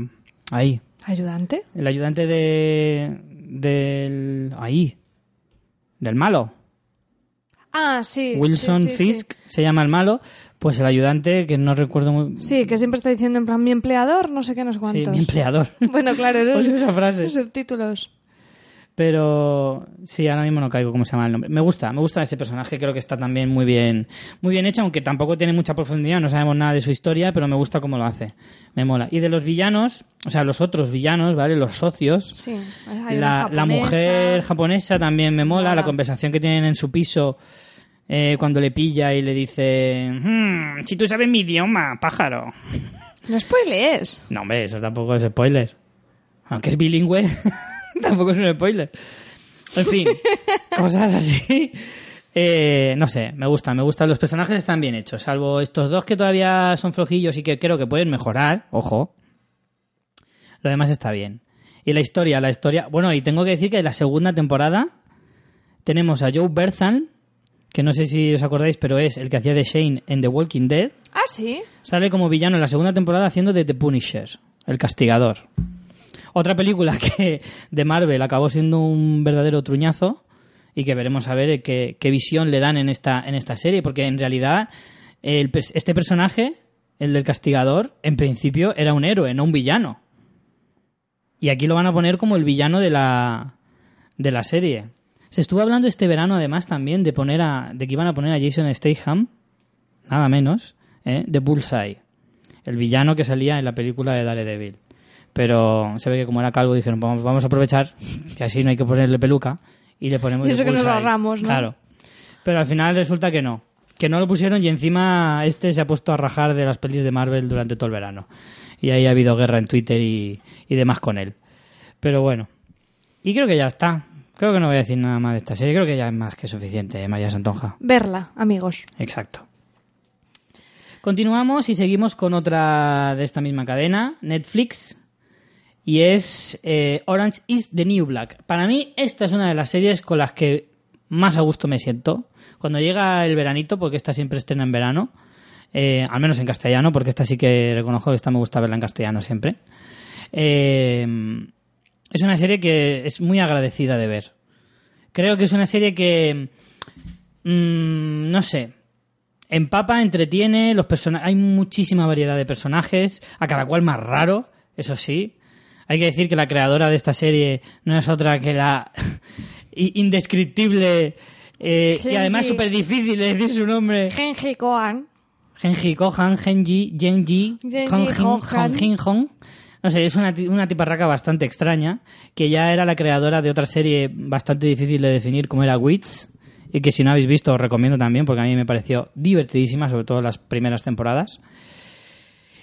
Ahí. ¿Ayudante? El ayudante de. Del. Ahí. Del malo. Ah, sí. Wilson sí, sí, Fisk se llama el malo. Pues el ayudante, que no recuerdo muy. Sí. Que siempre está diciendo en plan mi empleador, no sé qué, no sé Sí, mi empleador. (laughs) Bueno, claro, esos Odio esa frase. subtítulos. Pero sí, ahora mismo no caigo cómo se llama el nombre. Me gusta, me gusta ese personaje, creo que está también muy bien, muy bien hecho, aunque tampoco tiene mucha profundidad, no sabemos nada de su historia, pero me gusta cómo lo hace. Me mola. Y de los villanos, o sea, los otros villanos, ¿vale? Los socios. Sí, La, la mujer japonesa también me mola, Mola. la conversación que tienen en su piso eh, cuando le pilla y le dice, "Hmm, si tú sabes mi idioma, pájaro. No spoilees. No, hombre, eso tampoco es spoiler. Aunque es bilingüe, (laughs) tampoco es un spoiler. En fin, (laughs) cosas así. Eh, no sé, me gusta, me gustan. Los personajes están bien hechos, salvo estos dos que todavía son flojillos y que creo que pueden mejorar. Ojo. Lo demás está bien. Y la historia, la historia. Bueno, y tengo que decir que en la segunda temporada tenemos a Joe Berthan, que no sé si os acordáis, pero es el que hacía de Shane en The Walking Dead. Ah, sí. Sale como villano en la segunda temporada haciendo de The Punisher, el castigador. Otra película (laughs) que de Marvel acabó siendo un verdadero truñazo y que veremos a ver qué, qué visión le dan en esta, en esta serie, porque en realidad el este personaje, el del castigador, en principio era un héroe, no un villano. Y aquí lo van a poner como el villano de la, de la serie. Se estuvo hablando este verano además también de poner a, de que iban a poner a Jason Statham, nada menos, ¿eh? de Bullseye, el villano que salía en la película de Daredevil. Pero se ve que como era calvo dijeron, vamos, vamos a aprovechar que así no hay que ponerle peluca y le ponemos Y eso de que nos ahorramos, ¿no? Claro. Pero al final resulta que no. Que no lo pusieron y encima este se ha puesto a rajar de las pelis de Marvel durante todo el verano. Y ahí ha habido guerra en Twitter y, y demás con él. Pero bueno. Y creo que ya está. Creo que no voy a decir nada más de esta serie. Creo que ya es más que suficiente, ¿eh, María Santonja. Verla, amigos. Exacto. Continuamos y seguimos con otra de esta misma cadena, Netflix, y es eh, Orange is the New Black. Para mí esta es una de las series con las que más a gusto me siento. Cuando llega el veranito, porque esta siempre estrena en verano, eh, al menos en castellano, porque esta sí que reconozco que esta me gusta verla en castellano siempre. Eh, es una serie que es muy agradecida de ver. Creo que es una serie que, mm, no sé, empapa, entretiene, los persona- hay muchísima variedad de personajes, a cada cual más raro, eso sí. Hay que decir que la creadora de esta serie no es otra que la (laughs) indescriptible eh, y además súper difícil de decir su nombre. Genji Koan. Genji Kohan, Genji, Genji, Genji Hong Kohan. Hong Jin Hong. No sé, es una, una tiparraca bastante extraña, que ya era la creadora de otra serie bastante difícil de definir, como era Wits, y que si no habéis visto os recomiendo también, porque a mí me pareció divertidísima, sobre todo las primeras temporadas.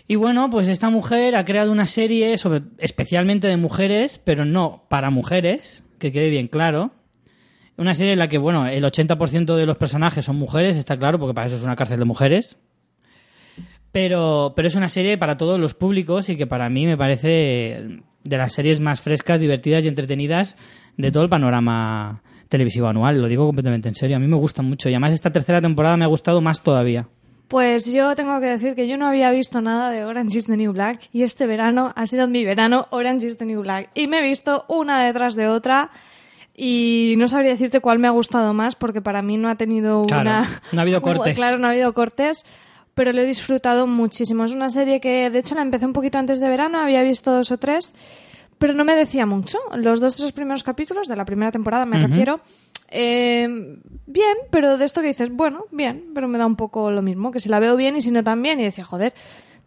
Y bueno, pues esta mujer ha creado una serie sobre, especialmente de mujeres, pero no para mujeres, que quede bien claro. Una serie en la que, bueno, el 80% de los personajes son mujeres, está claro, porque para eso es una cárcel de mujeres. Pero, pero es una serie para todos los públicos y que para mí me parece de las series más frescas, divertidas y entretenidas de todo el panorama televisivo anual. Lo digo completamente en serio. A mí me gusta mucho y además esta tercera temporada me ha gustado más todavía. Pues yo tengo que decir que yo no había visto nada de Orange is the New Black y este verano ha sido mi verano Orange is the New Black. Y me he visto una detrás de otra y no sabría decirte cuál me ha gustado más porque para mí no ha tenido Claro, una... no ha habido (laughs) cortes. Claro, no ha habido cortes, pero lo he disfrutado muchísimo. Es una serie que de hecho la empecé un poquito antes de verano, había visto dos o tres, pero no me decía mucho. Los dos tres primeros capítulos de la primera temporada me refiero. Eh, bien, pero de esto que dices, bueno, bien, pero me da un poco lo mismo, que si la veo bien y si no tan bien, y decía, joder,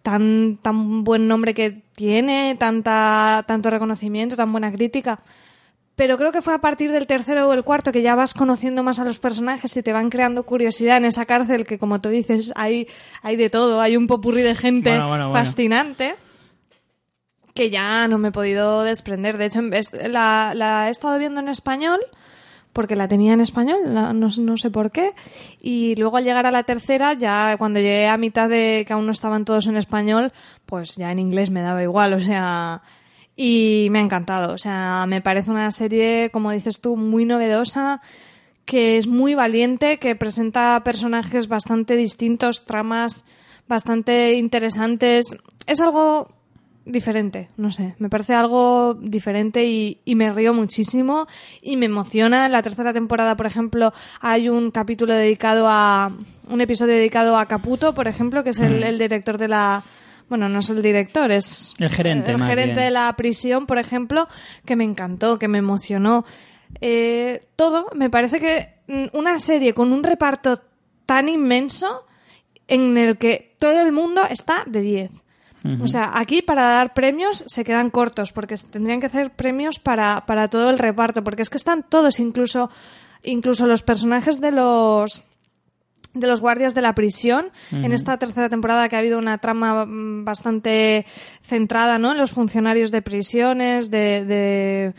tan, tan buen nombre que tiene, tanta, tanto reconocimiento, tan buena crítica. Pero creo que fue a partir del tercero o el cuarto que ya vas conociendo más a los personajes y te van creando curiosidad en esa cárcel que, como tú dices, hay, hay de todo, hay un popurrí de gente Bueno, bueno, bueno. fascinante que ya no me he podido desprender. De hecho, la, la he estado viendo en español porque la tenía en español, no, no sé por qué. Y luego al llegar a la tercera, ya cuando llegué a mitad de que aún no estaban todos en español, pues ya en inglés me daba igual, o sea... Y me ha encantado, o sea, me parece una serie, como dices tú, muy novedosa, que es muy valiente, que presenta personajes bastante distintos, tramas bastante interesantes. Es algo diferente, no sé, me parece algo diferente y, y me río muchísimo y me emociona. En la tercera temporada, por ejemplo, hay un capítulo dedicado a un episodio dedicado a Caputo, por ejemplo, que es el, el director de la bueno, no es el director, es El gerente, el gerente bien. de la prisión, por ejemplo, que me encantó, que me emocionó. eh, todo, me parece que mm, una serie con un reparto tan inmenso en el que todo el mundo está de 10. O sea, aquí para dar premios se quedan cortos, porque tendrían que hacer premios para, para todo el reparto, porque es que están todos, incluso, incluso los personajes de los de los guardias de la prisión en esta tercera temporada que ha habido una trama mm, bastante centrada ¿no? en los funcionarios de prisiones de, de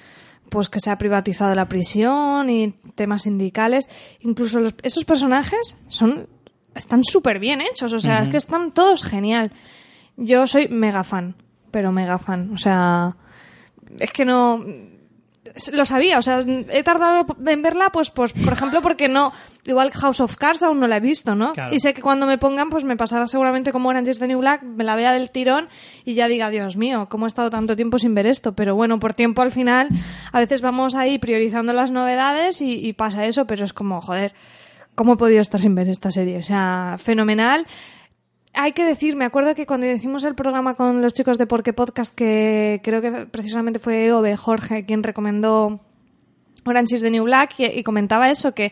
pues que se ha privatizado la prisión y temas sindicales. Incluso los- esos personajes son están súper bien hechos o sea es que están todos genial. Yo soy mega fan pero mega fan o sea es que no lo sabía, o sea, he tardado en verla, pues, pues, por ejemplo, porque no, igual House of Cards aún no la he visto, ¿no? Claro. Y sé que cuando me pongan, pues me pasará seguramente como Orange is the New Black, me la vea del tirón y ya diga, Dios mío, ¿cómo he estado tanto tiempo sin ver esto? Pero bueno, por tiempo al final, a veces vamos ahí priorizando las novedades y, y pasa eso, pero es como, joder, ¿cómo he podido estar sin ver esta serie? O sea, fenomenal hay que decir, me acuerdo que cuando hicimos el programa con los chicos de Porque Podcast, que creo que precisamente fue Ove Jorge quien recomendó Orange is the New Black, y, y comentaba eso, que,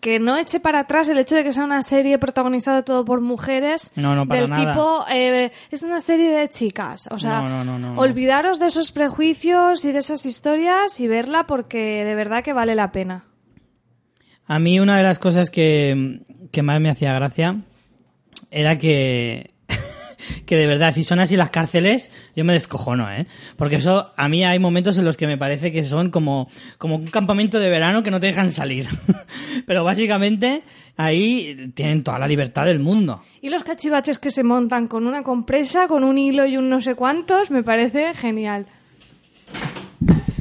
que no eche para atrás el hecho de que sea una serie protagonizada todo por mujeres No, no, para del nada. tipo, eh, es una serie de chicas. O sea, No, olvidaros de esos prejuicios y de esas historias y verla porque de verdad que vale la pena. A mí una de las cosas que, que más me hacía gracia era que, (laughs) que de verdad, si son así las cárceles, yo me descojono, ¿eh? Porque eso, a mí hay momentos en los que me parece que son como, como un campamento de verano que no te dejan salir. (laughs) Pero básicamente ahí tienen toda la libertad del mundo. Y los cachivaches que se montan con una compresa, con un hilo y un no sé cuántos, me parece genial.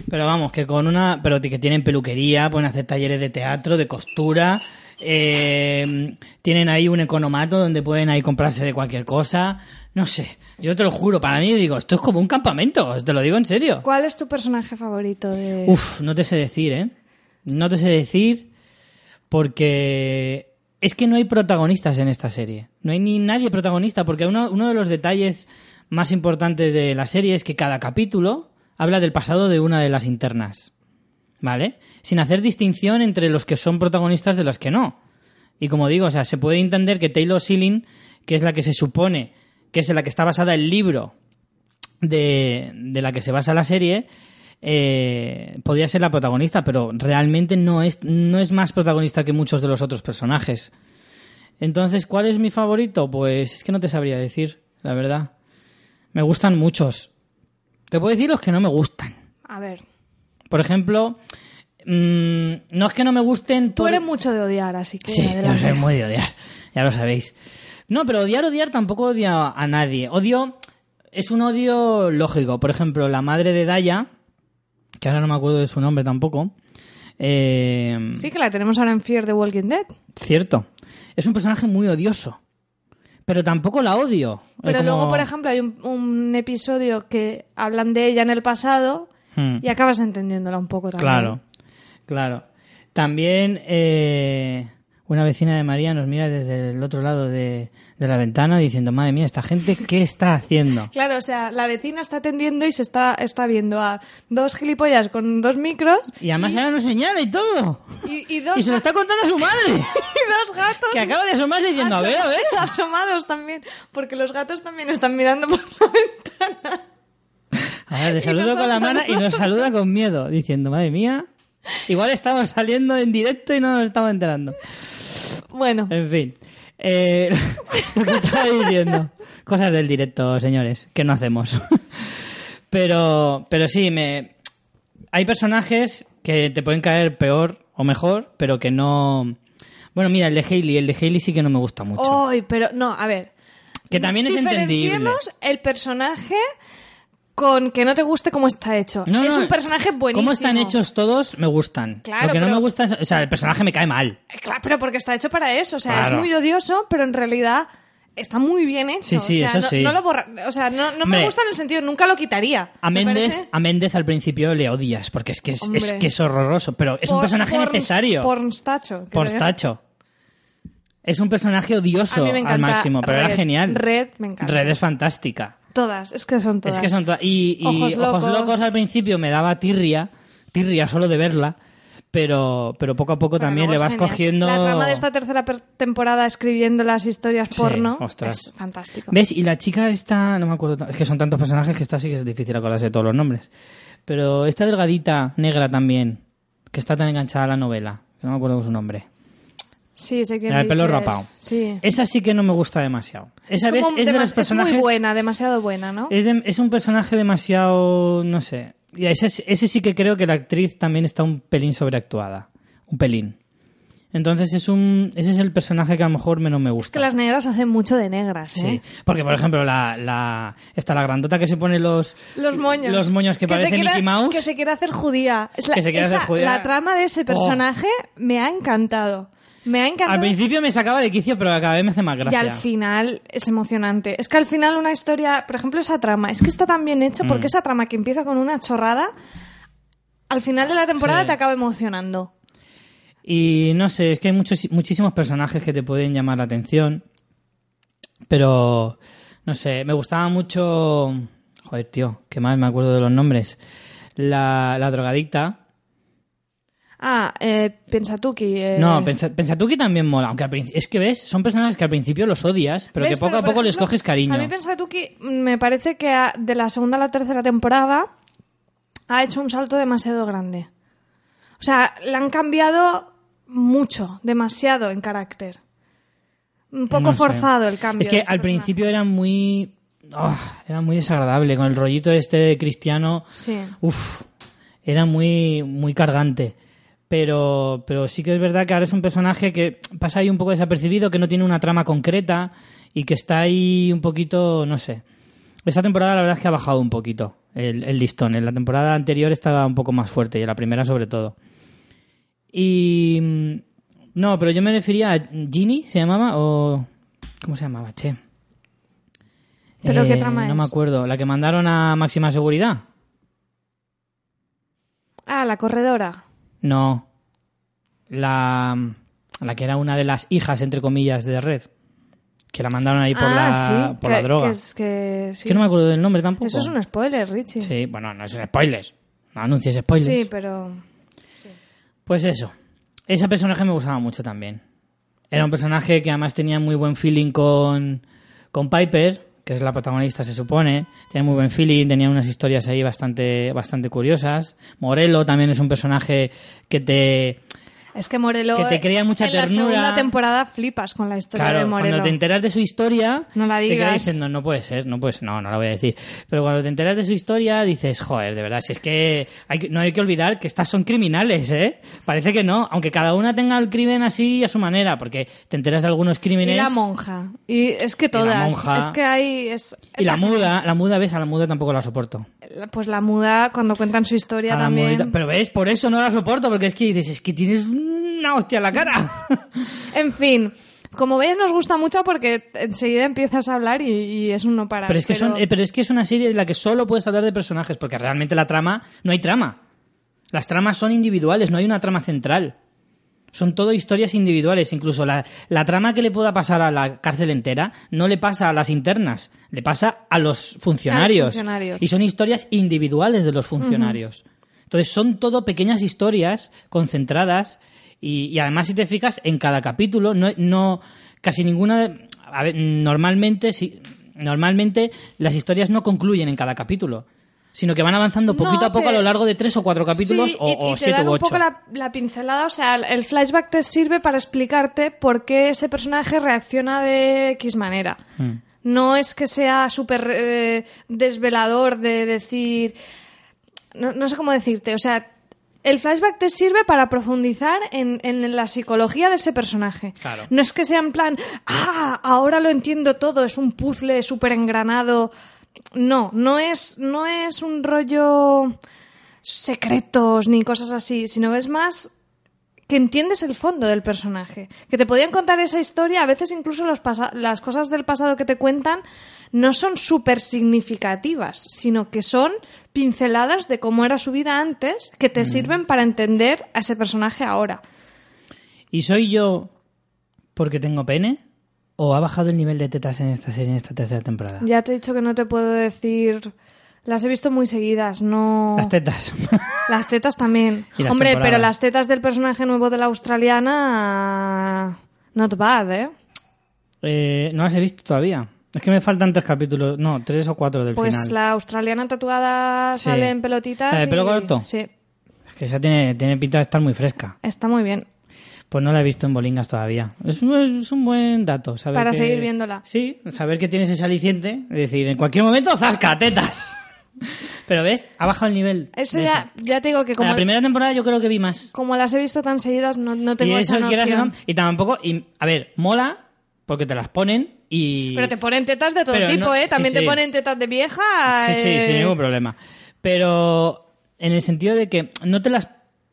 Pero vamos, que con una. Pero que tienen peluquería, pueden hacer talleres de teatro, de costura. Eh, tienen ahí un economato donde pueden ahí comprarse de cualquier cosa. No sé, yo te lo juro, para mí digo, esto es como un campamento, te lo digo en serio. ¿Cuál es tu personaje favorito de...? Uf, no te sé decir, ¿eh? No te sé decir porque es que no hay protagonistas en esta serie. No hay ni nadie protagonista porque uno, uno de los detalles más importantes de la serie es que cada capítulo habla del pasado de una de las internas. ¿Vale? Sin hacer distinción entre los que son protagonistas de los que no. Y como digo, o sea, se puede entender que Taylor Sealing, que es la que se supone que es en la que está basada el libro de, de la que se basa la serie, eh, podría ser la protagonista, pero realmente no es, no es más protagonista que muchos de los otros personajes. Entonces, ¿cuál es mi favorito? Pues es que no te sabría decir, la verdad. Me gustan muchos. Te puedo decir los que no me gustan. A ver, Por ejemplo, mm, no es que no me gusten... tú por- eres mucho de odiar, así que Sí, yo soy muy de odiar, (laughs) ya lo sabéis. No, pero odiar, odiar tampoco odio a nadie. Odio, es un odio lógico. Por ejemplo, la madre de Daya, que ahora no me acuerdo de su nombre tampoco. eh, Sí, que la tenemos ahora en Fear the Walking Dead. Cierto. Es un personaje muy odioso. Pero tampoco la odio. Pero como- luego, por ejemplo, hay un, un episodio que hablan de ella en el pasado Hmm. y acabas entendiéndola un poco también. Claro, claro. También eh, una vecina de María nos mira desde el otro lado de, de la ventana diciendo, madre mía, esta gente, ¿qué está haciendo? (laughs) Claro, o sea, la vecina está atendiendo y se está, está viendo a dos gilipollas con dos micros Y además ahora nos señala y todo. y, y dos, Y se lo está contando a su madre, (laughs) y dos gatos que acaba de asomarse diciendo, a ver, a ver. (laughs) asomados también, porque los gatos también están mirando por la ventana. Ahora le Y saludo con la mano y nos saluda con miedo, diciendo, madre mía, igual estamos saliendo en directo y no nos estamos enterando. Bueno, En fin. Eh, (laughs) lo que estaba diciendo. Cosas del directo, señores, que no hacemos. Pero, pero sí, me... hay personajes que te pueden caer peor o mejor, pero que no... Bueno, mira, el de Hailey, el de Hailey sí que no me gusta mucho. Ay, pero no, a ver. que también es entendible. El personaje con que no te guste cómo está hecho. No, es no, un personaje buenísimo. Cómo están hechos todos me gustan. Claro, Lo que no pero- me gusta es... O sea, el personaje me cae mal. Eh, Claro, pero porque está hecho para eso. O sea, Claro. es muy odioso, pero en realidad está muy bien hecho. Sí, sí, o sea, eso no, sí. no lo borra- O sea, no, no me gusta en el sentido, nunca lo quitaría. A Méndez, a Méndez al principio le odias, porque es que es, es que es horroroso, pero es un personaje porns- necesario. Pornstacho. Porstacho. Es un personaje odioso al máximo, pero era genial. Red me encanta. Red es fantástica. Todas, es que son todas. Es que son todas. Y, y Ojos Ojos, Locos. locos. al principio me daba tirria, tirria solo de verla, pero, pero poco a poco Pero también le vas genial. cogiendo... La trama de esta tercera temporada escribiendo las historias Sí, porno ostras. es fantástico. ¿Ves? Y la chica esta, no me acuerdo, es que son tantos personajes que esta sí que es difícil acordarse de todos los nombres. Pero esta delgadita, negra también, que está tan enganchada a la novela, que no me acuerdo su nombre. Sí, sé quién La del pelo dices. rapado. Sí. Esa sí que no me gusta demasiado. Esa vez como es de los personajes... Es muy buena, demasiado buena, ¿no? Es, de- es un personaje demasiado, no sé. Y ese, ese sí que creo que la actriz también está un pelín sobreactuada. Un pelín. Entonces es un, ese es el personaje que a lo mejor menos me Es gusta. que las negras hacen mucho de negras, Sí, ¿eh? porque por ejemplo la, la está la grandota que se pone los Los moños. los moños que, se parecen quiere- Mickey Mouse. Que se quiere hacer judía. Es la, Que se quiere esa- hacer judía. La trama de ese Oh. personaje me ha encantado. Me ha encantado. Al principio me sacaba de quicio, pero cada vez me hace más Y gracia. al final es emocionante. Es que al final una historia, por ejemplo, esa trama, es que está tan bien hecho Mm. porque esa trama que empieza con una chorrada, al final de la temporada Sí. te acaba emocionando. Y no sé, es que hay muchos, muchísimos personajes que te pueden llamar la atención. Pero, no sé, me gustaba mucho... Joder, tío, qué mal me acuerdo de los nombres. La, la drogadicta. Ah, eh, Pensatuki. eh, No, Pensa- Pensatuki también mola. Aunque al es que ves, son personajes que al principio los odias, pero ¿ves? que poco a poco les coges cariño. A mí Pensatuki me parece que ha- de la segunda a la tercera temporada ha hecho un salto demasiado grande. O sea, le han cambiado mucho, demasiado en carácter. Un poco No sé. forzado el cambio. Es que al personaje. principio era muy... ah, era muy desagradable, con el rollito este de cristiano. Sí. Uf, era muy, muy cargante. Pero, pero sí que es verdad que ahora es un personaje que pasa ahí un poco desapercibido, que no tiene una trama concreta y que está ahí un poquito, no sé. Esta temporada la verdad es que ha bajado un poquito el, el listón. En la temporada anterior estaba un poco más fuerte y en la primera sobre todo. Y... mm, No, pero yo me refería a Ginny, ¿se llamaba? O... ¿Cómo se llamaba? Che. ¿Pero qué Eh, trama No es? me acuerdo. La que mandaron a máxima seguridad. Ah, la corredora. No. La, la que era una de las hijas, entre comillas, de Red. Que la mandaron ahí por, ah, la, sí. por que, la droga. que es es que, sí. que no me acuerdo del nombre tampoco. Eso es un spoiler, Richie. Sí, bueno, no es un spoiler. No anuncies spoilers. Sí, pero... Pues eso. Ese personaje me gustaba mucho también. Era un personaje que además tenía muy buen feeling con, con Piper, que es la protagonista, se supone. Tenía muy buen feeling, tenía unas historias ahí bastante, bastante curiosas. Morello también es un personaje que te, Es que Morelo... Que te crea mucha en la segunda temporada flipas con la historia Claro, de Morelo. cuando te enteras de su historia, No la te quedas digas. diciendo, no puede ser, no puede ser, no, no la voy a decir. Pero cuando te enteras de su historia, dices, joder, de verdad, si es que hay no hay que olvidar que estas son criminales, ¿eh? Parece que no, aunque cada una tenga el crimen así a su manera, porque te enteras de algunos Y crímenes. la monja. Y es que la todas. monja. Es que hay... Es, y la muda, (laughs) la muda, ¿ves? A la muda tampoco la soporto. Pues la muda, cuando cuentan su historia A la también... mudita- Pero ves, por eso no la soporto, porque es que dices, es que tienes una hostia en la cara. (laughs) En fin, como veis nos gusta mucho porque enseguida empiezas a hablar y, y es un no parar. Pero es que son, eh, pero es que es una serie en la que solo puedes hablar de personajes, porque realmente la trama no hay trama. Las tramas son individuales, no hay una trama central. Son todo historias individuales. Incluso la, la trama que le pueda pasar a la cárcel entera no le pasa a las internas, le pasa a los funcionarios. A los funcionarios. Y son historias individuales de los funcionarios. Entonces son todo pequeñas historias concentradas y, y además si te fijas en cada capítulo no, no casi ninguna a ver, normalmente sí, normalmente las historias no concluyen en cada capítulo sino que van avanzando poquito No, a poco te- a lo largo de tres o cuatro capítulos Sí, o, y, o y te siete dan u un ocho. poco la, la pincelada, o sea, el- el flashback te sirve para explicarte por qué ese personaje reacciona de X manera. Mm. No es que sea súper eh, desvelador de decir... No, no sé cómo decirte, o sea, el flashback te sirve para profundizar en, en la psicología de ese personaje. Claro. No es que sea en plan, ah, ahora lo entiendo todo, es un puzzle súper engranado. No, no es, no es un rollo secretos ni cosas así, sino es más que entiendes el fondo del personaje. Que te podían contar esa historia, a veces incluso los las cosas del pasado que te cuentan no son súper significativas, sino que son pinceladas de cómo era su vida antes que te sirven para entender a ese personaje ahora. ¿Y soy yo porque tengo pene? ¿O ha bajado el nivel de tetas en esta serie, en esta tercera temporada? Ya te he dicho que no te puedo decir Las he visto muy seguidas, no... Las tetas. (laughs) Las tetas también. Las Hombre, temporadas. pero las tetas del personaje nuevo de la australiana... Not bad, ¿eh? Eh, no las he visto todavía. Es que me faltan tres capítulos, no, tres o cuatro del Pues final. la australiana tatuada Sí. sale en pelotitas. ¿La de pelo y- corto? Sí, Es que esa tiene, tiene pinta de estar muy fresca. está muy bien. Pues no la he visto en bolingas todavía. Es un, es un buen dato. Saber Para que- seguir viéndola. Sí, saber que tienes ese aliciente. Es decir, en cualquier momento, ¡zasca! ¡Tetas! (laughs) Pero ves, ha bajado el nivel. Eso ya, ya te digo que En como, la primera temporada yo creo que vi más. como las he visto tan seguidas, no, no tengo y esa eso quieras o noción. no, y tampoco, y, a ver, mola porque te las ponen y... Pero te ponen tetas de todo Pero tipo, no- ¿eh? sí, También sí. te ponen tetas de vieja. Sí, sí, eh, sin ningún problema. Pero en el sentido de que no te las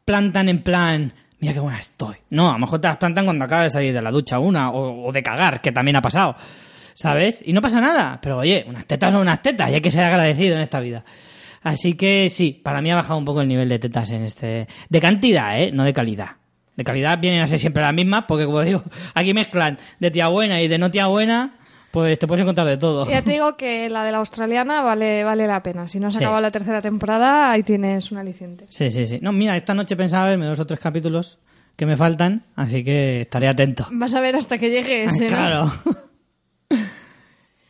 plantan en plan, mira qué buena estoy. No, a lo mejor te las plantan cuando acabas de salir de la ducha una o, o de cagar, que también ha pasado. ¿Sabes? Y no pasa nada. Pero oye, unas tetas son unas tetas y hay que ser agradecido en esta vida. Así que sí, para mí ha bajado un poco el nivel de tetas en este... De cantidad, ¿eh? No de calidad. De calidad vienen a ser siempre las mismas porque, como digo, aquí mezclan de tía buena y de no tía buena, pues te puedes encontrar de todo. Ya te digo que la de la australiana vale, vale la pena. Si no se Sí. acaba la tercera temporada, ahí tienes un aliciente. Sí, sí, sí. No, mira, esta noche pensaba verme dos o tres capítulos que me faltan, así que estaré atento. Vas a ver hasta que llegue ese. Claro. (laughs)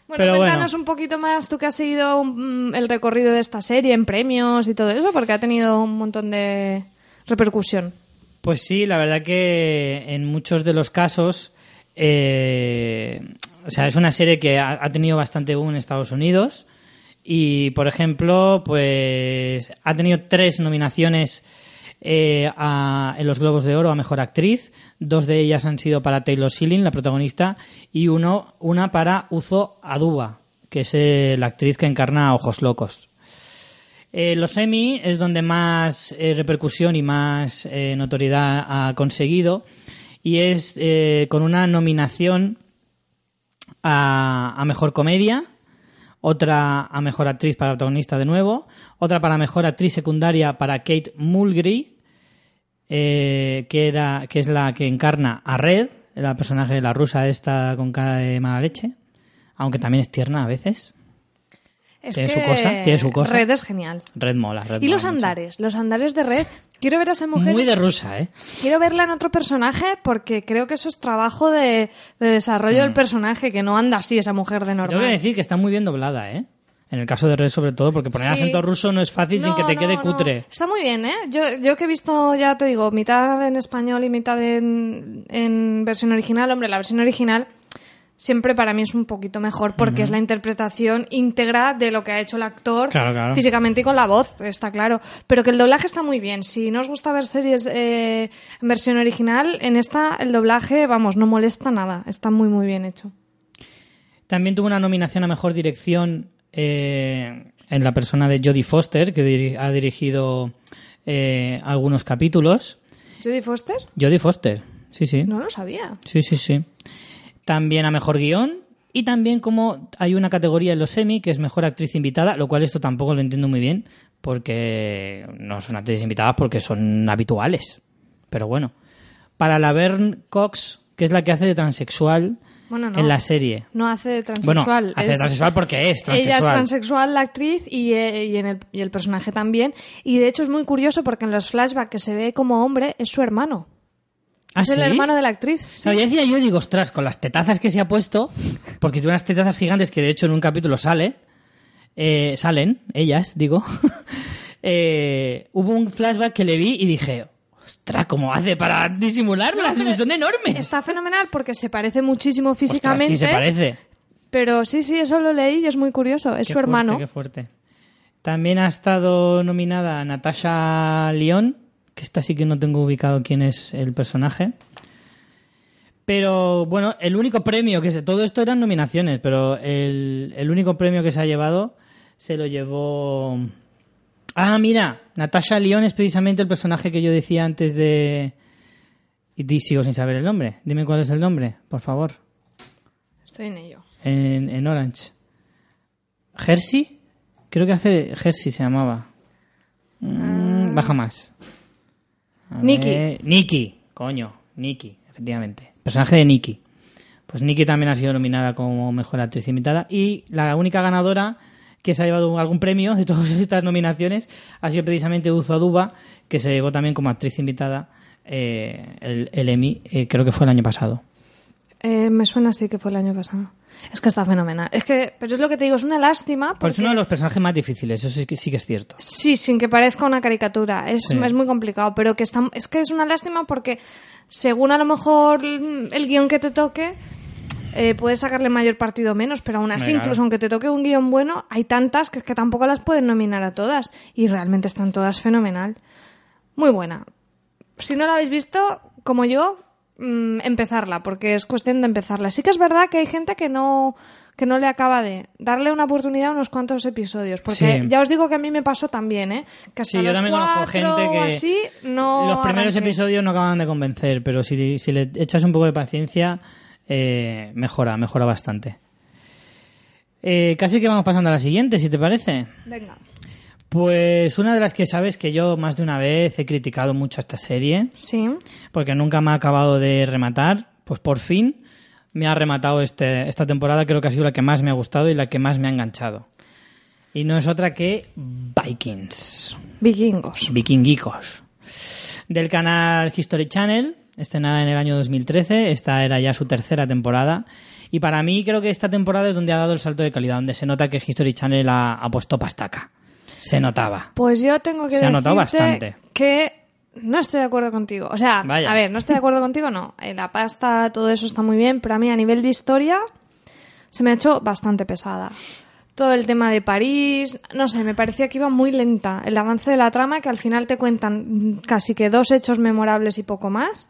Bueno, Pero cuéntanos bueno. un poquito más, tú que has seguido mm, el recorrido de esta serie en premios y todo eso, porque ha tenido un montón de repercusión. Pues sí, la verdad que en muchos de los casos, eh, o sea, es una serie que ha, ha tenido bastante boom en Estados Unidos y, por ejemplo, pues ha tenido tres nominaciones eh, a- en los Globos de Oro a Mejor Actriz. Dos de ellas han sido para Taylor Schilling, la protagonista, y uno, una para Uzo Aduba, que es eh, la actriz que encarna a Ojos Locos. Eh, los Emmy es donde más repercusión y más notoriedad ha conseguido y es con una nominación a, a Mejor Comedia, otra a Mejor Actriz para protagonista de nuevo, otra para Mejor Actriz Secundaria para Kate Mulgrew, eh, que, era, que es la que encarna a Red, la personaje de la rusa esta con cara de mala leche, aunque también es tierna a veces. Es Tiene que su cosa, tiene su cosa. Red es genial. Red mola, Red Y mola los mucho. andares, los andares de Red. Quiero ver a esa mujer. Muy de rusa, ¿eh? Quiero verla en otro personaje porque creo que eso es trabajo de, de desarrollo del personaje, que no anda así esa mujer de Mm. Tengo que normal. decir que está muy bien doblada, ¿eh? En el caso de Red, sobre todo, porque poner Sí. acento ruso no es fácil sin que te no, quede no. cutre. Está muy bien, ¿eh? Yo, yo que he visto, ya te digo, mitad en español y mitad en, en versión original. Hombre, la versión original siempre para mí es un poquito mejor porque es la interpretación íntegra de lo que ha hecho el actor Claro, claro. físicamente y con la voz, está claro. Pero que el doblaje está muy bien. Si no os gusta ver series eh, en versión original, en esta el doblaje, vamos, no molesta nada. Está muy, muy bien hecho. También tuvo una nominación a Mejor Dirección eh, en la persona de Jodie Foster, que ha dirigido eh, algunos capítulos. ¿Jodie Foster? Jodie Foster, sí, sí. No lo sabía. Sí, sí, sí. También a Mejor Guión. Y también como hay una categoría en los Emmy que es Mejor Actriz Invitada, lo cual esto tampoco lo entiendo muy bien, porque no son actrices invitadas porque son habituales. Pero bueno. Para la Verne Cox, que es la que hace de transexual Bueno, no. en la serie. No hace de Bueno, transexual. hace de transexual porque es transexual. Ella es transexual, la actriz, y, eh, y en el, y el personaje también. Y de hecho es muy curioso porque en los flashbacks que se ve como hombre es su hermano. ¿Ah, es el sí? hermano de la actriz. sí. No, ya decía yo, digo, ostras, con las tetazas que se ha puesto, porque tiene unas tetazas gigantes que de hecho en un capítulo sale, eh, salen, ellas, digo, (laughs) eh, hubo un flashback que le vi y dije, ostras, ¿cómo hace para disimularlas? pero Son enormes. Está fenomenal porque se parece muchísimo Ostras, físicamente. sí se parece. Pero sí, sí, eso lo leí y es muy curioso. Es Qué su hermano. Fuerte, qué fuerte. También ha estado nominada Natasha Lyon, que esta sí que no tengo ubicado quién es el personaje. Pero bueno, el único premio que se. Todo esto eran nominaciones, pero el, el único premio que se ha llevado se lo llevó. Ah, mira, Natasha Lyon es precisamente el personaje que yo decía antes de. Y sigo sin saber el nombre. Dime cuál es el nombre, por favor. Estoy en ello. En, en Orange. ¿Jersey? Creo que hace. Jersey se llamaba. Mm, Baja más. Nikki. Nikki, coño. Nikki, efectivamente. Personaje de Nikki. Pues Nikki también ha sido nominada como mejor actriz invitada. Y la única ganadora que se ha llevado algún premio de todas (laughs) estas nominaciones ha sido precisamente Uzo Aduba, que se llevó también como actriz invitada eh, el, el Emmy, eh, creo que fue el año pasado. Eh, me suena así que fue el año pasado. Es que está fenomenal. Es que, pero es lo que te digo, es una lástima. Pues Porque... es uno de los personajes más difíciles, eso sí que, sí que es cierto. Sí, sin que parezca una caricatura. Es, Sí. es muy complicado, pero que está, es que es una lástima porque según a lo mejor el guion que te toque, eh, puedes sacarle mayor partido o menos, pero aún así, incluso aunque te toque un guion bueno, hay tantas que es que tampoco las pueden nominar a todas. Y realmente están todas fenomenal. Muy buena. Si no la habéis visto, como yo, mm, empezarla, porque es cuestión de empezarla. Sí que es verdad que hay gente que no que no le acaba de darle una oportunidad a unos cuantos episodios, porque Sí. ya os digo que a mí me pasó también, ¿eh? Que hasta Sí, yo los también conozco gente que así no los primeros episodios no acaban de convencer, pero si, si le echas un poco de paciencia, eh, mejora, mejora bastante. Eh, casi que vamos pasando a la siguiente, si te parece. Venga. Pues una de las que sabes que yo más de una vez he criticado mucho a esta serie, Sí. porque nunca me ha acabado de rematar, pues por fin me ha rematado este, esta temporada, creo que ha sido la que más me ha gustado y la que más me ha enganchado. Y no es otra que Vikings. Vikingos. Vikingicos. Del canal History Channel, estrenada en el año 2013. Esta era ya su tercera temporada. Y para mí creo que esta temporada es donde ha dado el salto de calidad, donde se nota que History Channel ha, ha puesto pastaca. Se notaba. Pues yo tengo que Se ha notado decirte bastante. que no estoy de acuerdo contigo. O sea, Vaya. a ver, no estoy de acuerdo contigo, no. Eh, La pasta, todo eso está muy bien, pero a mí a nivel de historia se me ha hecho bastante pesada. Todo el tema de París, no sé, me parecía que iba muy lenta. El avance de la trama, que al final te cuentan casi que dos hechos memorables y poco más,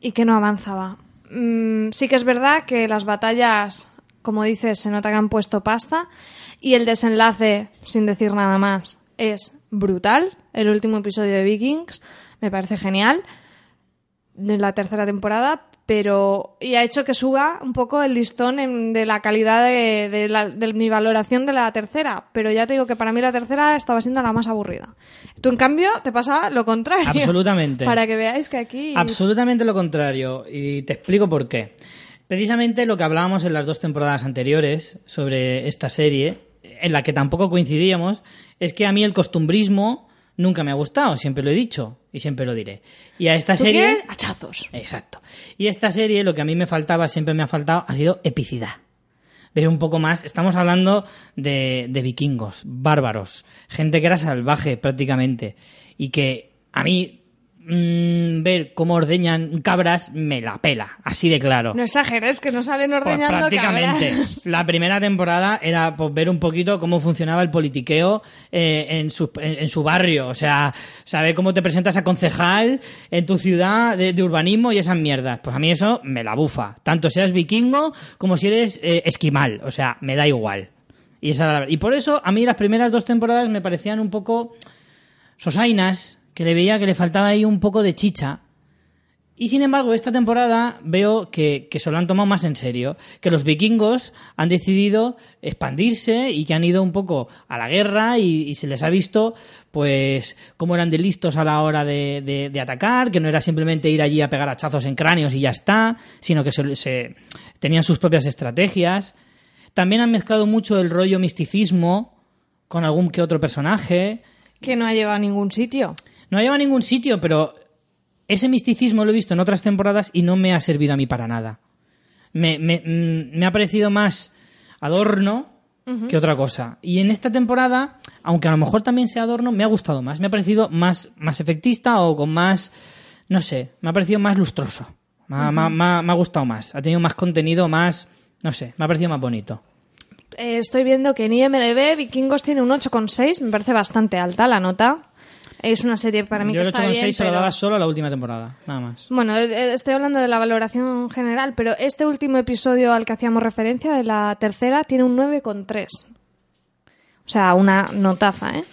y que no avanzaba. Mm, sí que es verdad que las batallas, como dices, se nota que han puesto pasta, y el desenlace, sin decir nada más, es brutal. El último episodio de Vikings me parece genial de la tercera temporada, pero y ha hecho que suba un poco el listón en- de la calidad de, de la- de mi valoración de la tercera. Pero ya te digo que para mí la tercera estaba siendo la más aburrida. Tú, en cambio, te pasaba lo contrario. Absolutamente. (laughs) Para que veáis que aquí... Absolutamente lo contrario. Y te explico por qué. Precisamente lo que hablábamos en las dos temporadas anteriores sobre esta serie, en la que tampoco coincidíamos, es que a mí el costumbrismo nunca me ha gustado, siempre lo he dicho y siempre lo diré. Y a esta ¿Tú serie... quieres? Hachazos. Exacto. Y esta serie, lo que a mí me faltaba, siempre me ha faltado, ha sido epicidad. Ver un poco más. Estamos hablando de, de vikingos, bárbaros, gente que era salvaje prácticamente. Y que a mí mm, ver cómo ordeñan cabras me la pela, así de claro. No exageres, que no salen Pues ordeñando prácticamente. cabras. (laughs) La primera temporada era pues, ver un poquito cómo funcionaba el politiqueo eh, en, su, en, en su barrio. O sea, saber cómo te presentas a concejal en tu ciudad de, de urbanismo y esas mierdas. Pues a mí eso me la bufa. Tanto seas vikingo como si eres eh, esquimal. O sea, me da igual. Y, esa y por eso a mí las primeras dos temporadas me parecían un poco sosainas, que le veía que le faltaba ahí un poco de chicha. Y sin embargo, esta temporada veo que, que se lo han tomado más en serio, que los vikingos han decidido expandirse y que han ido un poco a la guerra y, se les ha visto pues cómo eran de listos a la hora de, de- de atacar, que no era simplemente ir allí a pegar hachazos en cráneos y ya está, sino que se- se- tenían sus propias estrategias. También han mezclado mucho el rollo misticismo con algún que otro personaje. Que no ha llegado a ningún sitio. No ha llevado a ningún sitio, pero ese misticismo lo he visto en otras temporadas y no me ha servido a mí para nada. Me, me- mm, me ha parecido más adorno que otra cosa. Y en esta temporada, aunque a lo mejor también sea adorno, me ha gustado más. Me ha parecido más, más efectista o con más, no sé, me ha parecido más lustroso. Me ha- me ha gustado más. Ha tenido más contenido, más, no sé, me ha parecido más bonito. Eh, estoy viendo que en IMDB Vikingos tiene un 8,6, me parece bastante alta la nota. Es una serie para mí Yo que el está 8,6 bien, se lo pero- daba solo a la última temporada, nada más. Bueno, eh, eh, estoy hablando de la valoración general, pero este último episodio al que hacíamos referencia, de la tercera, tiene un 9,3. O sea, una notaza, ¿eh?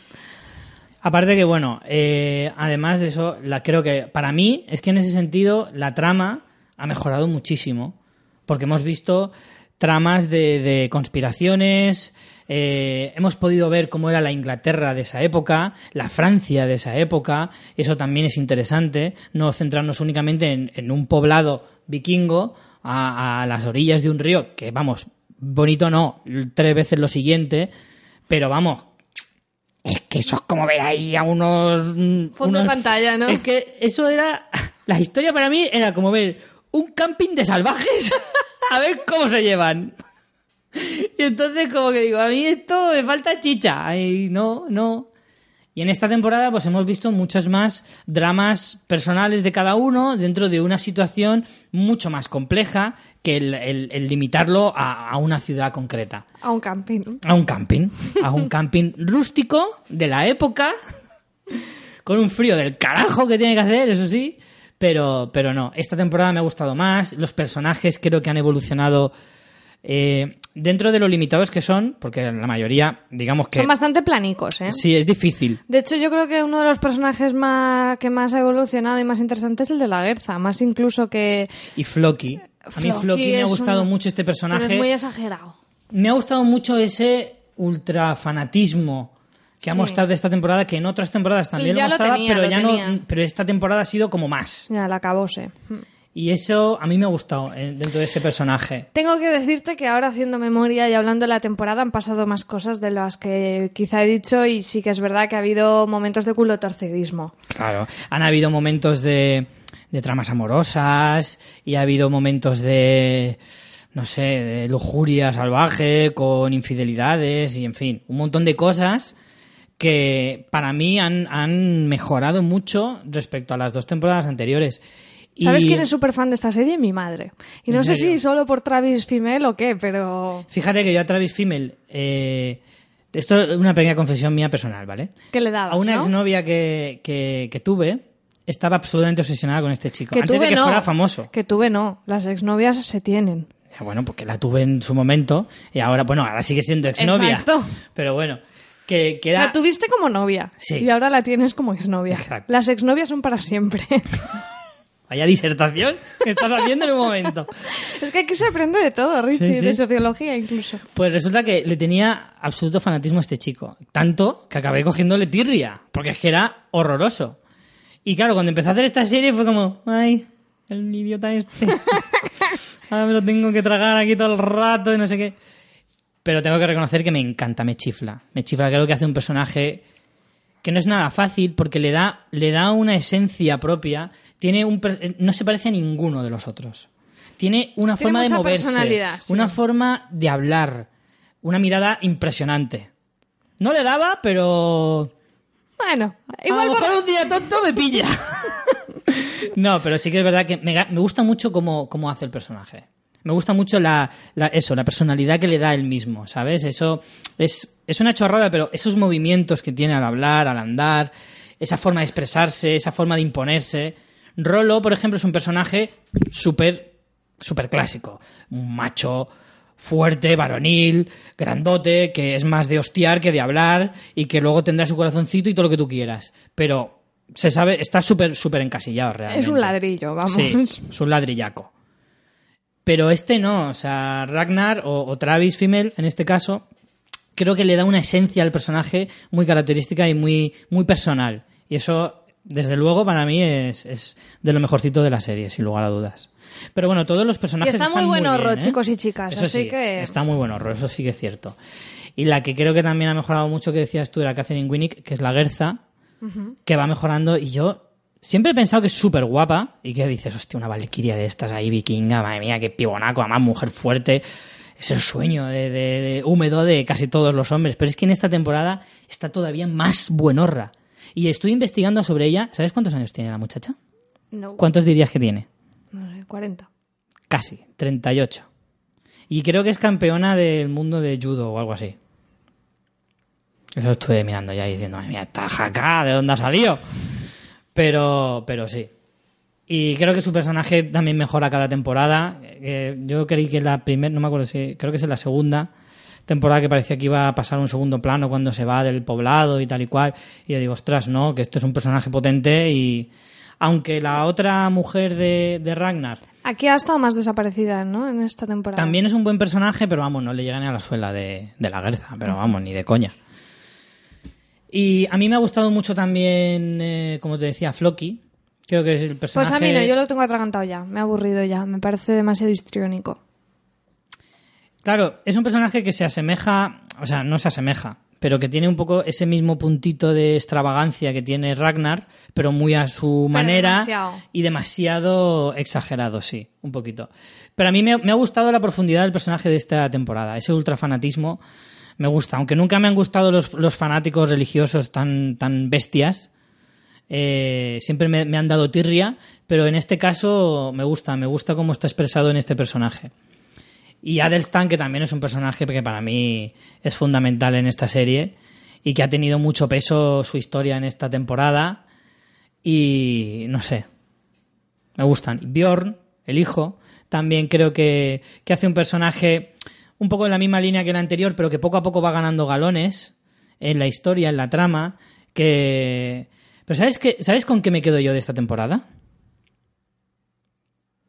Aparte que, bueno, eh, además de eso, la, creo que para mí es que en ese sentido la trama ha mejorado muchísimo. Porque hemos visto tramas de, de conspiraciones, eh, hemos podido ver cómo era la Inglaterra de esa época, la Francia de esa época, eso también es interesante, no centrarnos únicamente en, en un poblado vikingo a, a las orillas de un río, que vamos, bonito no, tres veces lo siguiente, Pero vamos, es que eso es como ver ahí a unos... Fondo de pantalla, ¿no? Es que eso era... La historia para mí era como ver un camping de salvajes (laughs) a ver cómo se llevan. Y entonces como que digo, a mí esto me falta chicha. Ay, no, no. Y en esta temporada pues hemos visto muchos más dramas personales de cada uno dentro de una situación mucho más compleja que el, el- el limitarlo a, a una ciudad concreta. A un camping. A un camping. A un camping rústico de la época. Con un frío del carajo que tiene que hacer, eso sí. Pero, pero no, esta temporada me ha gustado más. Los personajes creo que han evolucionado eh, dentro de lo limitados que son, porque la mayoría, digamos que Son bastante planicos, ¿eh? sí es difícil. De hecho, yo creo que uno de los personajes más, que más ha evolucionado y más interesante es el de la Guerza, más incluso que... Y Floki. A mí Floki Floki me ha gustado un- mucho este Pero personaje. es muy exagerado. Me ha gustado mucho ese ultra fanatismo que ha Sí. mostrado esta temporada, que en otras temporadas también Ya lo lo mostraba, tenía, pero lo ya tenía. no. Pero esta temporada ha sido como más. Ya, la acabóse. Y eso a mí me ha gustado eh, dentro de ese personaje. Tengo que decirte que ahora haciendo memoria y hablando de la temporada han pasado más cosas de las que quizá he dicho y sí que es verdad que ha habido momentos de culo torcidismo. Claro. Han habido momentos de, de tramas amorosas y ha habido momentos de. No sé, de lujuria salvaje, con infidelidades y en fin, un montón de cosas que para mí han, han mejorado mucho respecto a las dos temporadas anteriores. ¿Sabes quién es súper fan de esta serie? Mi madre. Y no ¿En sé serio? si solo por Travis Fimmel o qué, pero... Fíjate que yo a Travis Fimmel, eh, esto es una pequeña confesión mía personal, ¿vale? ¿Qué le dabas, A una no? exnovia que, que, que tuve, estaba absolutamente obsesionada con este chico. Que antes tuve de que no. fuera famoso. Que tuve no. Las exnovias se tienen. Ya, Bueno, porque la tuve en su momento y ahora, bueno, ahora sigue siendo exnovia. Exacto. Pero bueno, que, que era... La tuviste como novia. Sí. Y ahora la tienes como exnovia. Exacto. Las exnovias son para siempre. (laughs) Vaya disertación (laughs) que estás haciendo en un momento. es que aquí se aprende de todo, Richie. Sí, sí. De sociología incluso. Pues resulta que le tenía absoluto fanatismo a este chico. Tanto que acabé cogiéndole tirria. Porque es que era horroroso. Y claro, cuando empezó a hacer esta serie fue como, ay, el idiota este. (laughs) Ahora me lo tengo que tragar aquí todo el rato y no sé qué. Pero tengo que reconocer que me encanta, me chifla. Me chifla, creo que hace un personaje que no es nada fácil porque le da, le da una esencia propia. Tiene un eh, no se parece a ninguno de los otros. Tiene una Tiene forma de moverse, personalidad, sí. una forma de hablar, una mirada impresionante. No le daba, pero Bueno, a igual por- mejor un día tonto me pilla. (laughs) (laughs) no, pero sí que es verdad que me, me gusta mucho cómo, cómo hace el personaje. Me gusta mucho la, la- eso, la personalidad que le da él mismo, ¿sabes? Eso es, es una chorrada, pero esos movimientos que tiene al hablar, al andar, esa forma de expresarse, esa forma de imponerse. Rolo, por ejemplo, es un personaje súper, súper clásico. Un macho fuerte, varonil, grandote, que es más de hostiar que de hablar y que luego tendrá su corazoncito y todo lo que tú quieras. Pero se sabe, está súper, súper encasillado realmente. Es un ladrillo, vamos. Sí, es un ladrillaco. Pero este no, o sea, Ragnar o, o Travis Fimmel, en este caso, creo que le da una esencia al personaje muy característica y muy, muy personal. Y eso, desde luego, para mí es, es de lo mejorcito de la serie, sin lugar a dudas. Pero bueno, todos los Y personajes está están muy buen horror, ¿eh? chicos y chicas. Eso así sí, que. está muy buen horror, eso sí que es cierto. Y la que creo que también ha mejorado mucho, que decías tú, era Catherine Winnick, que es la Gerza, que va mejorando. Y yo siempre he pensado que es súper guapa y que dices, hostia, una valquiria de estas ahí, vikinga, madre mía, qué pibonaco, además mujer fuerte. Es el sueño de, de- de- húmedo de casi todos los hombres. Pero es que en esta temporada está todavía más buenorra. Y estoy investigando sobre ella. ¿Sabes cuántos años tiene la muchacha? No, ¿Cuántos dirías que tiene? no sé, 40. Casi, 38. Y creo que es campeona del mundo de judo o algo así. Eso estuve mirando ya y diciendo, madre mía, esta jaca, ¿de dónde ha salido? Pero, pero sí. Y creo que su personaje también mejora cada temporada. Eh, yo creí que la primera, no me acuerdo si, creo que es en la segunda temporada que parecía que iba a pasar un segundo plano cuando se va del poblado y tal y cual. Y yo digo, ostras, no, que este es un personaje potente y... Aunque la otra mujer de, de Ragnar Aquí ha estado más desaparecida, ¿no? En esta temporada. también es un buen personaje, pero vamos, no le llega ni a la suela de, de la Gerza, pero vamos, ni de coña. Y a mí me ha gustado mucho también, eh, como te decía, Floki. Creo que es el Pues personaje. a mí no, yo lo tengo atragantado ya. Me ha aburrido ya. Me parece demasiado histriónico. Claro, es un personaje que se asemeja, o sea, no se asemeja, pero que tiene un poco ese mismo puntito de extravagancia que tiene Ragnar, pero muy a su manera demasiado. y demasiado exagerado, sí, un poquito. Pero a mí me, me ha gustado la profundidad del personaje de esta temporada, ese ultrafanatismo me gusta, aunque nunca me han gustado los, los fanáticos religiosos tan, tan bestias, eh, siempre me, han dado tirria, pero en este caso me gusta, me gusta cómo está expresado en este personaje. Y Adelstan, que también es un personaje que para mí es fundamental en esta serie y que ha tenido mucho peso su historia en esta temporada. Y no sé, me gustan. Bjorn, el hijo, también creo que, que hace un personaje un poco en la misma línea que el anterior, pero que poco a poco va ganando galones en la historia, en la trama. Que. Pero ¿sabes, qué, ¿sabes con qué me quedo yo de esta temporada?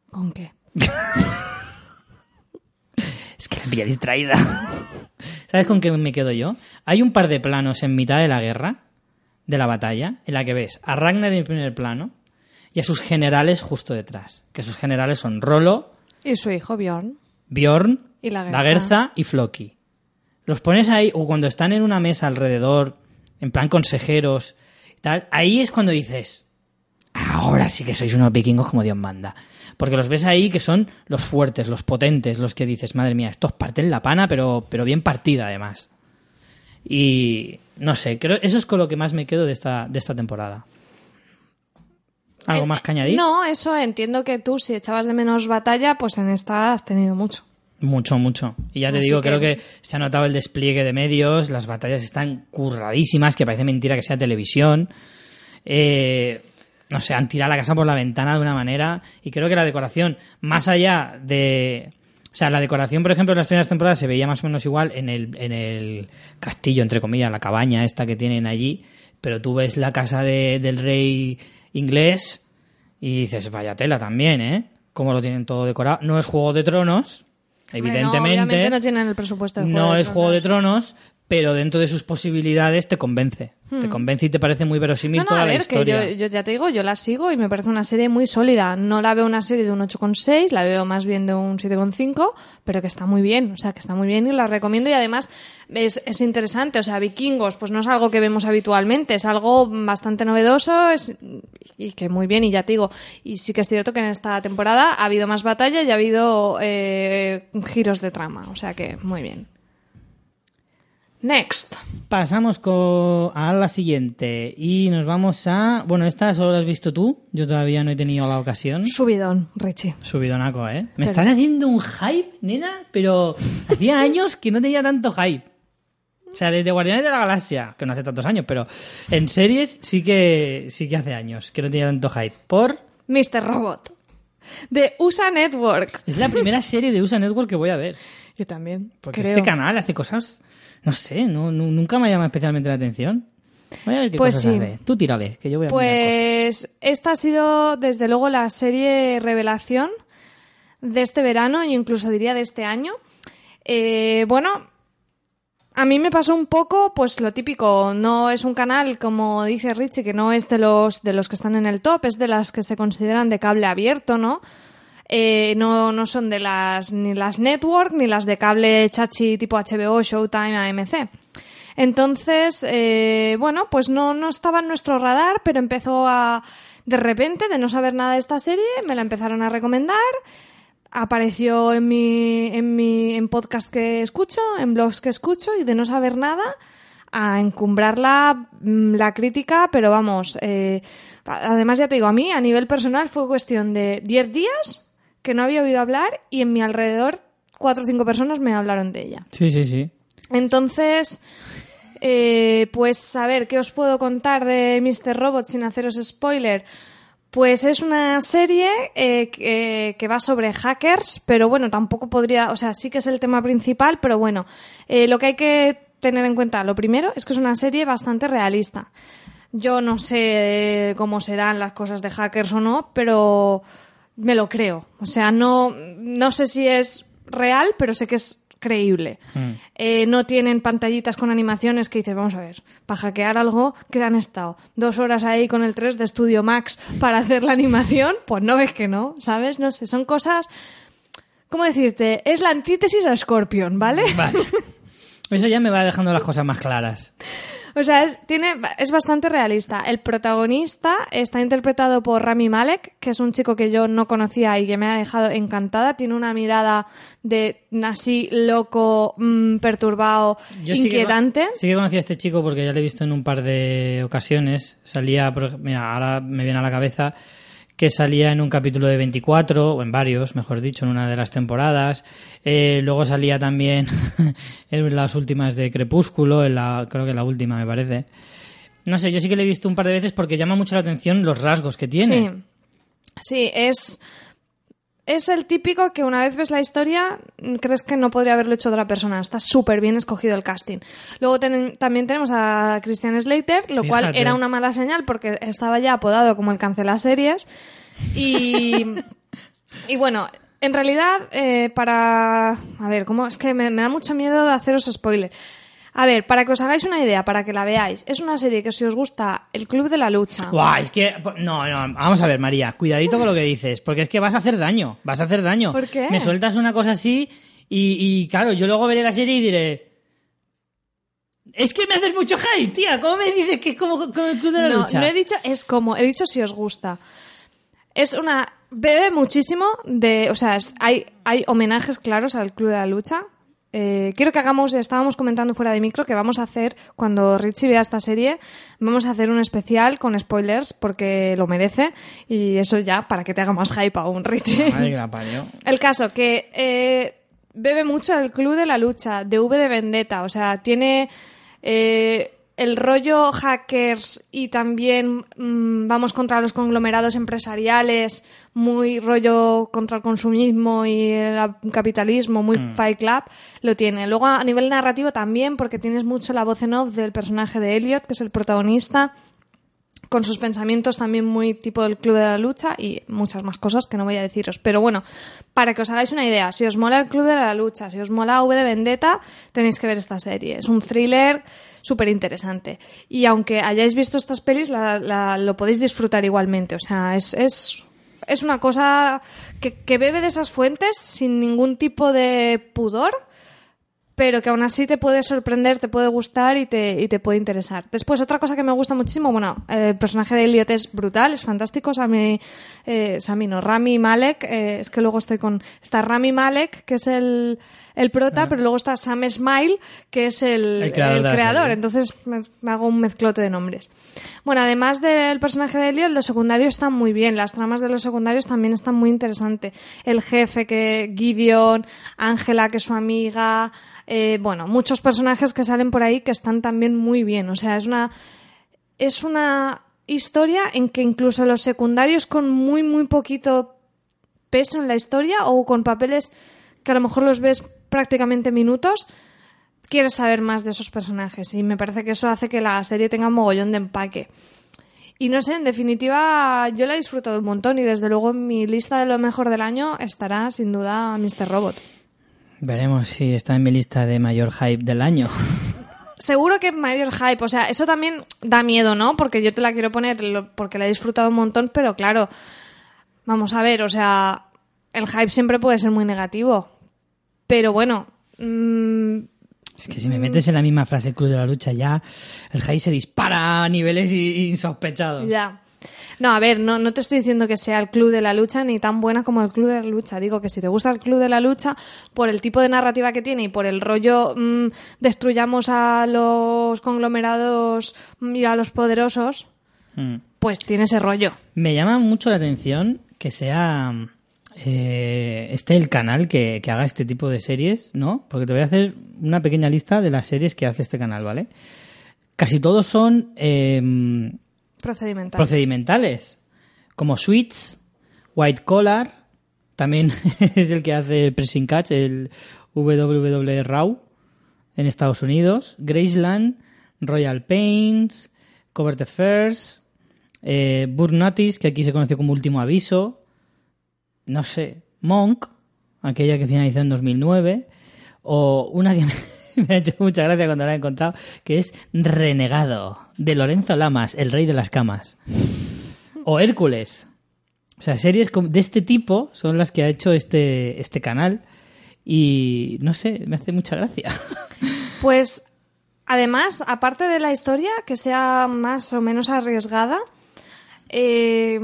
¿Con qué? (laughs) Es que la pilla distraída. ¿Sabes con qué me quedo yo? Hay un par de planos en mitad de la guerra, de la batalla, en la que ves a Ragnar en primer plano y a sus generales justo detrás. Que sus generales son Rolo, Y su hijo Bjorn. Bjorn, Y la la Gerza. Y Floki. Los pones ahí, o cuando están en una mesa alrededor, en plan consejeros, tal, ahí es cuando dices, ahora sí que sois unos vikingos como Dios manda. Porque los ves ahí que son los fuertes, los potentes, los que dices, madre mía, estos parten la pana, pero, pero bien partida además. Y no sé, creo eso es con lo que más me quedo de esta, de esta temporada. ¿Algo Eh, más que añadir? No, eso entiendo que tú, si echabas de menos batalla, pues en esta has tenido mucho. Mucho, mucho. Y ya te Así digo, que- creo que se ha notado el despliegue de medios, las batallas están curradísimas, que parece mentira que sea televisión. Eh, no sé, han tirado la casa por la ventana de una manera. Y creo que la decoración, más allá de. O sea, la decoración, por ejemplo, en las primeras temporadas se veía más o menos igual en el, en el castillo, entre comillas, la cabaña esta que tienen allí. Pero tú ves la casa de- del rey inglés y dices, vaya tela también, ¿eh? Cómo lo tienen todo decorado. No es Juego de Tronos, no, evidentemente. obviamente no tienen el presupuesto de Juego No de es Juego de Tronos. Pero dentro de sus posibilidades te convence. Te convence y te parece muy verosímil Hmm. No, no, toda a la ver, que historia. yo, yo ya te digo, yo la sigo y me parece una serie muy sólida. No la veo una serie de un 8,6, la veo más bien de un 7,5, pero que está muy bien, o sea, que está muy bien y la recomiendo y además es, es interesante, o sea, vikingos, pues no es algo que vemos habitualmente, es algo bastante novedoso es, y que muy bien, y ya te digo, y sí que es cierto que en esta temporada ha habido más batalla y ha habido eh, giros de trama, o sea que muy bien. Next. Pasamos a la siguiente y nos vamos a... Bueno, esta solo la has visto tú, yo todavía no he tenido la ocasión. Subidón, Richie. Subidonaco, ¿eh? Me Pero- estás haciendo un hype, nena, pero hacía (laughs) años que no tenía tanto hype. O sea, desde Guardianes de la Galaxia, que no hace tantos años, pero en series sí que sí que hace años que no tenía tanto hype. Por Mr. Robot. De USA Network. es la primera serie de USA Network que voy a ver. Yo también. Porque creo. este canal hace cosas, no sé, no, nu- nunca me ha llamado especialmente la atención. Voy a ver qué Pues cosas sí. hace. Tú tírale, que yo voy a Pues esta ha sido, desde luego, la serie revelación de este verano e incluso diría de este año. Eh, bueno, a mí me pasó un poco, pues lo típico, no es un canal, como dice Richie, que no es de los, de los que están en el top, es de las que se consideran de cable abierto, ¿no? Eh, no, no son de las ni las network ni las de cable chachi tipo HBO, Showtime, AMC. Entonces, eh, bueno, pues no, no estaba en nuestro radar, pero empezó a, de repente, de no saber nada de esta serie, me la empezaron a recomendar, apareció en mi, en mi, en podcast que escucho, en blogs que escucho, y de no saber nada, a encumbrarla mm, la crítica, pero vamos, eh, además ya te digo, a mí a nivel personal fue cuestión de 10 días que no había oído hablar y en mi alrededor cuatro o cinco personas me hablaron de ella. Sí, sí, sí. Entonces, eh, pues a ver, ¿qué os puedo contar de Mr. Robot sin haceros spoiler? Pues es una serie eh, que, que va sobre hackers, pero bueno, tampoco podría, o sea, sí que es el tema principal, pero bueno, eh, lo que hay que tener en cuenta, lo primero, es que es una serie bastante realista. Yo no sé eh, cómo serán las cosas de hackers o no, pero me lo creo. O sea, no, no sé si es real, pero sé que es creíble. Eh, no tienen pantallitas con animaciones que dices, vamos a ver, para hackear algo que han estado dos horas ahí con el 3 de Studio Max para hacer la animación, pues no ves que no, ¿sabes? No sé, son cosas... ¿Cómo decirte? Es la antítesis a Scorpion, ¿vale? Vale. (laughs) Eso ya me va dejando las cosas más claras. O sea, es, tiene, es bastante realista. El protagonista está interpretado por Rami Malek, que es un chico que yo no conocía y que me ha dejado encantada. Tiene una mirada de así loco, mm, perturbado, Yo sí que inquietante. Sí que, conocí a este chico porque ya lo he visto en un par de ocasiones. Salía, mira, ahora me viene a la cabeza que salía en un capítulo de 24, o en varios, mejor dicho, en una de las temporadas. Eh, luego salía también (laughs) en las últimas de Crepúsculo, en la, creo que la última me parece. No sé, yo sí que le he visto un par de veces porque llama mucho la atención los rasgos que tiene. Sí, sí, es, es el típico que una vez ves la historia mm, crees que no podría haberlo hecho otra persona. Está súper bien escogido el casting. Luego ten- también tenemos a Christian Slater, lo cual era una mala señal porque estaba ya apodado como el cancela series. Y, y bueno, en realidad, eh, para... A ver, ¿cómo? Es que me, me da mucho miedo de haceros spoiler. A ver, para que os hagáis una idea, para que la veáis, es una serie que si os gusta El Club de la Lucha... Buah, es que. No, no, vamos a ver, María, cuidadito con lo que dices, porque es que vas a hacer daño, vas a hacer daño. ¿Por qué? Me sueltas una cosa así y, y, claro, yo luego veré la serie y diré. Es que me haces mucho hype, tía. ¿Cómo me dices que es como con el Club de la no, Lucha? no he dicho es como, he dicho si os gusta. Es una. Bebe muchísimo de. O sea, hay, hay homenajes claros al Club de la Lucha. Eh, quiero que hagamos, estábamos comentando fuera de micro, que vamos a hacer, cuando Richie vea esta serie, vamos a hacer un especial con spoilers, porque lo merece. Y eso ya, para que te haga más hype aún, Richie. Parió. (laughs) El caso, que eh, bebe mucho el Club de la Lucha, de V de Vendetta, o sea, tiene eh, el rollo hackers y también mm, vamos contra los conglomerados empresariales, muy rollo contra el consumismo y el capitalismo, muy Fight Club, lo tiene. Luego a nivel narrativo también, porque tienes mucho la voz en off del personaje de Elliot, que es el protagonista con sus pensamientos también muy tipo del Club de la Lucha y muchas más cosas que no voy a deciros. Pero bueno, para que os hagáis una idea, si os mola el Club de la Lucha, si os mola V de Vendetta, tenéis que ver esta serie. Es un thriller súper interesante. Y aunque hayáis visto estas pelis, la- lo podéis disfrutar igualmente. O sea, es, es, es una cosa que bebe de esas fuentes sin ningún tipo de pudor pero que aún así te puede sorprender, te puede gustar y te, y te puede interesar. Después, otra cosa que me gusta muchísimo, bueno, el personaje de Elliot es brutal, es fantástico, Sami, eh, Sami no, Rami Malek, eh, es que luego estoy con, está Rami Malek, que es el, el prota, pero luego está Sam Smile, que es el, El creador el entonces me, me hago un mezclote de nombres. Bueno, además del personaje de Elliot, los secundarios están muy bien, las tramas de los secundarios también están muy interesantes. El jefe, que Gideon, Ángela, que es su amiga, eh, bueno, muchos personajes que salen por ahí que están también muy bien. O sea, es una, es una historia en que incluso los secundarios con muy, muy poquito peso en la historia o con papeles que a lo mejor los ves prácticamente minutos, quieres saber más de esos personajes y me parece que eso hace que la serie tenga un mogollón de empaque. Y no sé, en definitiva, yo la he disfrutado un montón y desde luego en mi lista de lo mejor del año estará sin duda Mr. Robot. Veremos si está en mi lista de mayor hype del año. Seguro que mayor hype, o sea, eso también da miedo, ¿no? Porque yo te la quiero poner porque la he disfrutado un montón, pero claro, vamos a ver, o sea, el hype siempre puede ser muy negativo. Pero bueno, mm, Es que si me metes en la misma frase Club de la Lucha ya, el hype se dispara a niveles insospechados. ya. No, a ver, no, no te estoy diciendo que sea el club de la lucha ni tan buena como el club de la lucha. Digo que si te gusta el club de la lucha, por el tipo de narrativa que tiene y por el rollo mm, destruyamos a los conglomerados mm, y a los poderosos, Mm. pues tiene ese rollo. Me llama mucho la atención que sea eh, este el canal que, que haga este tipo de series, ¿no? Porque te voy a hacer una pequeña lista de las series que hace este canal, ¿vale? Casi todos son eh, Procedimental. procedimentales, como Suits, White Collar, también (laughs) es el que hace Pressing Catch, el WWE Raw en Estados Unidos, Graceland, Royal Pains, Cover the First, eh, Burn Notice, que aquí se conoció como Último Aviso, no sé, Monk, aquella que finalizó en 2009, o una que (laughs) me ha hecho mucha gracia cuando la he encontrado, que es Renegado, de Lorenzo Lamas, el rey de las camas. O Hércules. O sea, series de este tipo son las que ha hecho este, este canal. y no sé, me hace mucha gracia. (laughs) Pues además, aparte de la historia, que sea más o menos arriesgada, eh,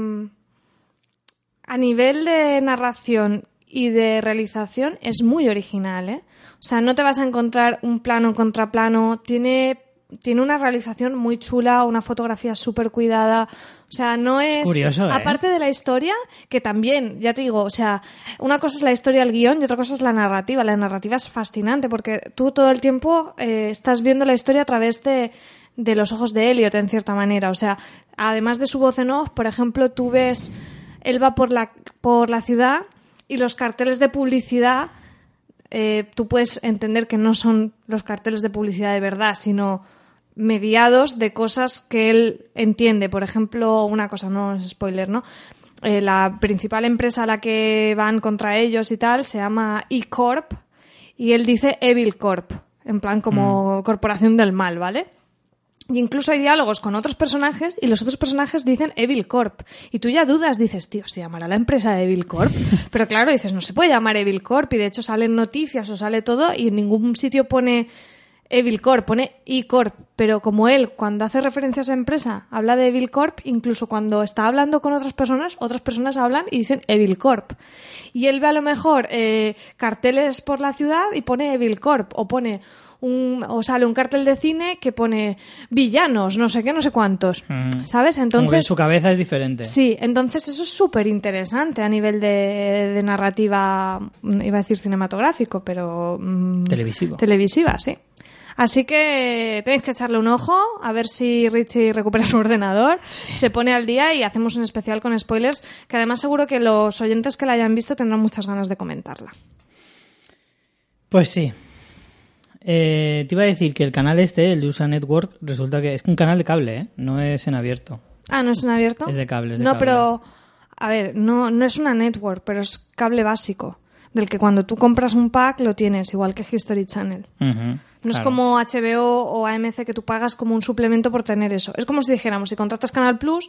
a nivel de narración y de realización es muy original, ¿eh? O sea, no te vas a encontrar un plano contra plano, tiene, tiene una realización muy chula, una fotografía súper cuidada. O sea, no es. curioso, ¿eh? Aparte de la historia, que también, ya te digo, o sea, una cosa es la historia, el guion y otra cosa es la narrativa. La narrativa es fascinante porque tú todo el tiempo eh, estás viendo la historia a través de, de los ojos de Elliot, en cierta manera. O sea, además de su voz en off, por ejemplo, tú ves. Él va por la, por la ciudad y los carteles de publicidad. eh, tú puedes entender que no son los carteles de publicidad de verdad, sino mediados de cosas que él entiende. Por ejemplo, una cosa, no es spoiler, ¿no? Eh, la principal empresa a la que van contra ellos y tal se llama E-Corp y él dice Evil Corp, en plan como corporación del mal, ¿vale? Y incluso hay diálogos con otros personajes y los otros personajes dicen Evil Corp. Y tú ya dudas, dices, tío, ¿se llamará la empresa Evil Corp? (laughs) Pero claro, dices, no se puede llamar Evil Corp. Y de hecho salen noticias o sale todo y en ningún sitio pone Evil Corp, pone E-Corp. Pero como él, cuando hace referencia a esa empresa, habla de Evil Corp, incluso cuando está hablando con otras personas, otras personas hablan y dicen Evil Corp. Y él ve a lo mejor eh, carteles por la ciudad y pone Evil Corp. O pone un, o sale un cartel de cine que pone villanos, no sé qué, no sé cuántos. Mm. ¿Sabes? Como que Entonces. su cabeza es diferente. Sí, entonces eso es súper interesante a nivel de, de narrativa, mm, iba a decir cinematográfico, pero... mm, Televisivo. Televisiva, sí. Así que tenéis que echarle un ojo, a ver si Richie recupera su (laughs) ordenador, se pone al día y hacemos un especial con spoilers, que además seguro que los oyentes que la hayan visto tendrán muchas ganas de comentarla. Pues sí. Eh, te iba a decir que el canal este, el USA Network, resulta que es un canal de cable, ¿eh? No es en abierto. Ah, ¿no es en abierto? Es de cable, es de no, cable. pero, a ver, no, no es una network, pero es cable básico, del que cuando tú compras un pack lo tienes, igual que History Channel. No es como HBO o AMC que tú pagas como un suplemento por tener eso. Es como si dijéramos, si contratas Canal Plus,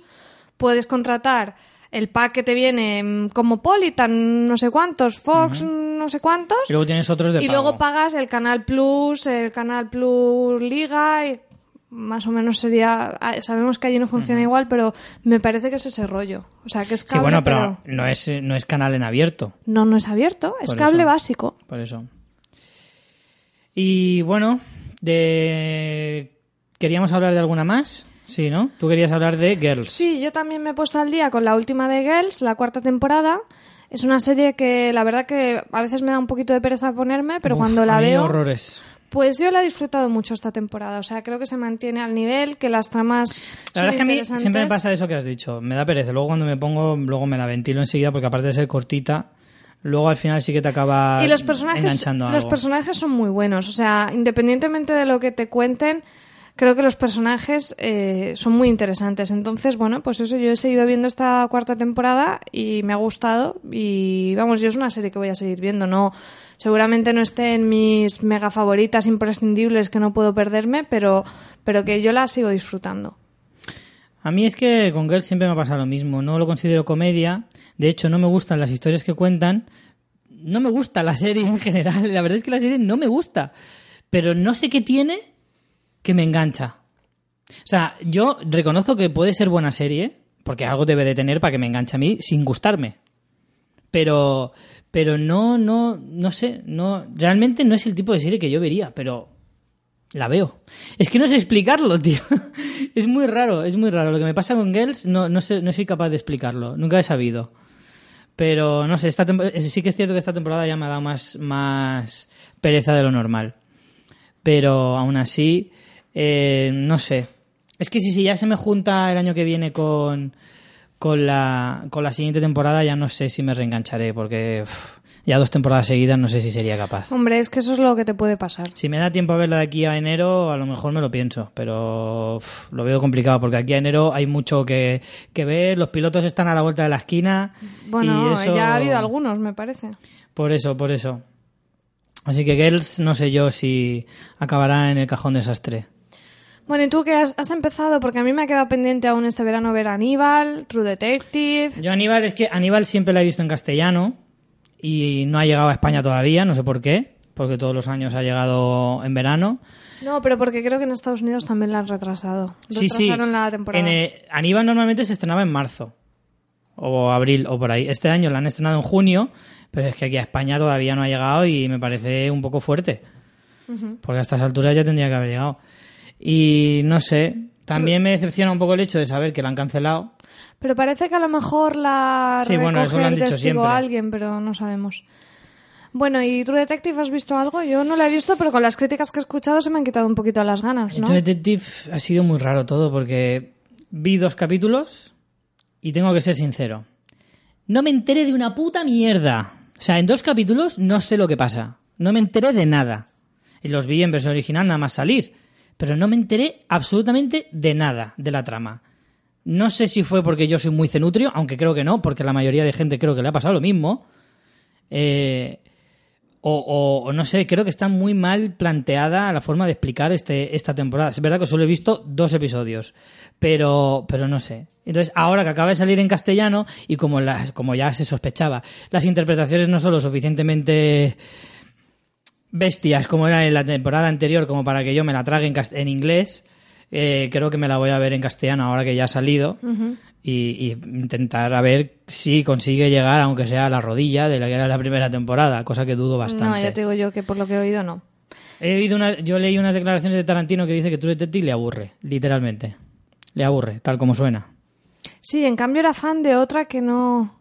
puedes contratar el pack que te viene mm, como Politan, no sé cuántos, Fox, no sé cuántos, Y luego tienes otros de y pago. luego pagas el Canal Plus, el Canal Plus Liga, y más o menos sería. ah, Sabemos que allí no funciona igual, pero me parece que es ese rollo. O sea, que es Sí, cable, bueno, pero, no, es, no es canal en abierto. no, no es abierto, es cable eso. básico. Por eso. Y bueno, de... ¿queríamos hablar de alguna más? Sí, ¿no? Tú querías hablar de Girls. Sí, yo también me he puesto al día con la última de Girls, la cuarta temporada. Es una serie que la verdad que a veces me da un poquito de pereza ponerme, pero Uf, cuando a la mí veo, horrores. pues yo la he disfrutado mucho esta temporada. O sea, creo que se mantiene al nivel, que las tramas La son verdad es que a mí siempre me pasa eso que has dicho. Me da pereza. Luego cuando me pongo, luego me la ventilo enseguida porque aparte de ser cortita, luego al final sí que te acaba Y los personajes, enganchando a los algo. personajes son muy buenos. O sea, independientemente de lo que te cuenten, creo que los personajes eh, son muy interesantes. Entonces, bueno, pues eso, yo he seguido viendo esta cuarta temporada y me ha gustado. Y vamos, yo es una serie que voy a seguir viendo. No, seguramente no esté en mis mega favoritas imprescindibles que no puedo perderme, pero, pero que yo la sigo disfrutando. A mí es que con Girls siempre me ha pasado lo mismo. No lo considero comedia. De hecho, no me gustan las historias que cuentan. No me gusta la serie en general. (laughs) La verdad es que la serie no me gusta. Pero no sé qué tiene que me engancha. O sea, yo reconozco que puede ser buena serie, porque algo debe de tener para que me enganche a mí sin gustarme. Pero, pero no, no, no sé, no, realmente no es el tipo de serie que yo vería, pero la veo. Es que no sé explicarlo, (laughs) tío. Es muy raro, es muy raro. Lo que me pasa con Girls no, no, sé, no soy capaz de explicarlo. Nunca he sabido. Pero no sé, esta eh, sí que es cierto que esta temporada ya me ha dado más, más pereza de lo normal. Pero aún así, eh, no sé. Es que si, si ya se me junta el año que viene con, con, la, con la siguiente temporada, ya no sé si me reengancharé, porque ya dos temporadas seguidas no sé si sería capaz. Hombre, es que eso es lo que te puede pasar. Si me da tiempo a verla de aquí a enero, a lo mejor me lo pienso, pero lo veo complicado porque aquí a enero hay mucho que, que ver, los pilotos están a la vuelta de la esquina. Bueno, y eso- ya ha habido algunos, me parece. Por eso, por eso. Así que Girls, no sé yo si acabará en el cajón desastre. Bueno, ¿y tú qué has, has empezado? Porque a mí me ha quedado pendiente aún este verano ver Aníbal, True Detective. Yo Aníbal, es que Aníbal siempre la he visto en castellano y no ha llegado a España todavía, no sé por qué, porque todos los años ha llegado en verano. No, pero porque creo que en Estados Unidos también la han retrasado. Sí, sí. Retrasaron la temporada. En, eh, Aníbal normalmente se estrenaba en marzo o abril o por ahí. Este año la han estrenado en junio, pero es que aquí a España todavía no ha llegado y me parece un poco fuerte. Porque a estas alturas ya tendría que haber llegado. Y no sé, también me decepciona un poco el hecho de saber que la han cancelado. Pero parece que a lo mejor la Sí, bueno, eso recoge lo han el dicho testigo siempre. alguien, pero no sabemos. Bueno, ¿y True Detective has visto algo? Yo no la he visto, pero con las críticas que he escuchado se me han quitado un poquito las ganas, ¿no? True Detective ha sido muy raro todo porque vi dos capítulos y tengo que ser sincero. No me enteré de una puta mierda. O sea, en dos capítulos no sé lo que pasa. No me enteré de nada. Y los vi en versión original nada más salir. Pero no me enteré absolutamente de nada de la trama. No sé si fue porque yo soy muy cenutrio, aunque creo que no, porque la mayoría de gente creo que le ha pasado lo mismo. Eh, o, no sé, creo que está muy mal planteada la forma de explicar este, esta temporada. Es verdad que solo he visto dos episodios, pero, pero no sé. Entonces, ahora que acaba de salir en castellano y como, como ya se sospechaba, las interpretaciones no son lo suficientemente bestias como era en la temporada anterior como para que yo me la trague en, en inglés, eh, creo que me la voy a ver en castellano ahora que ya ha salido y, y intentar a ver si consigue llegar, aunque sea a la rodilla de la que era la primera temporada, cosa que dudo bastante. No, ya te digo yo que por lo que he oído no. He oído una- yo leí unas declaraciones de Tarantino que dice que True Detective le aburre, literalmente. Le aburre, tal como suena. Sí, en cambio era fan de otra que no...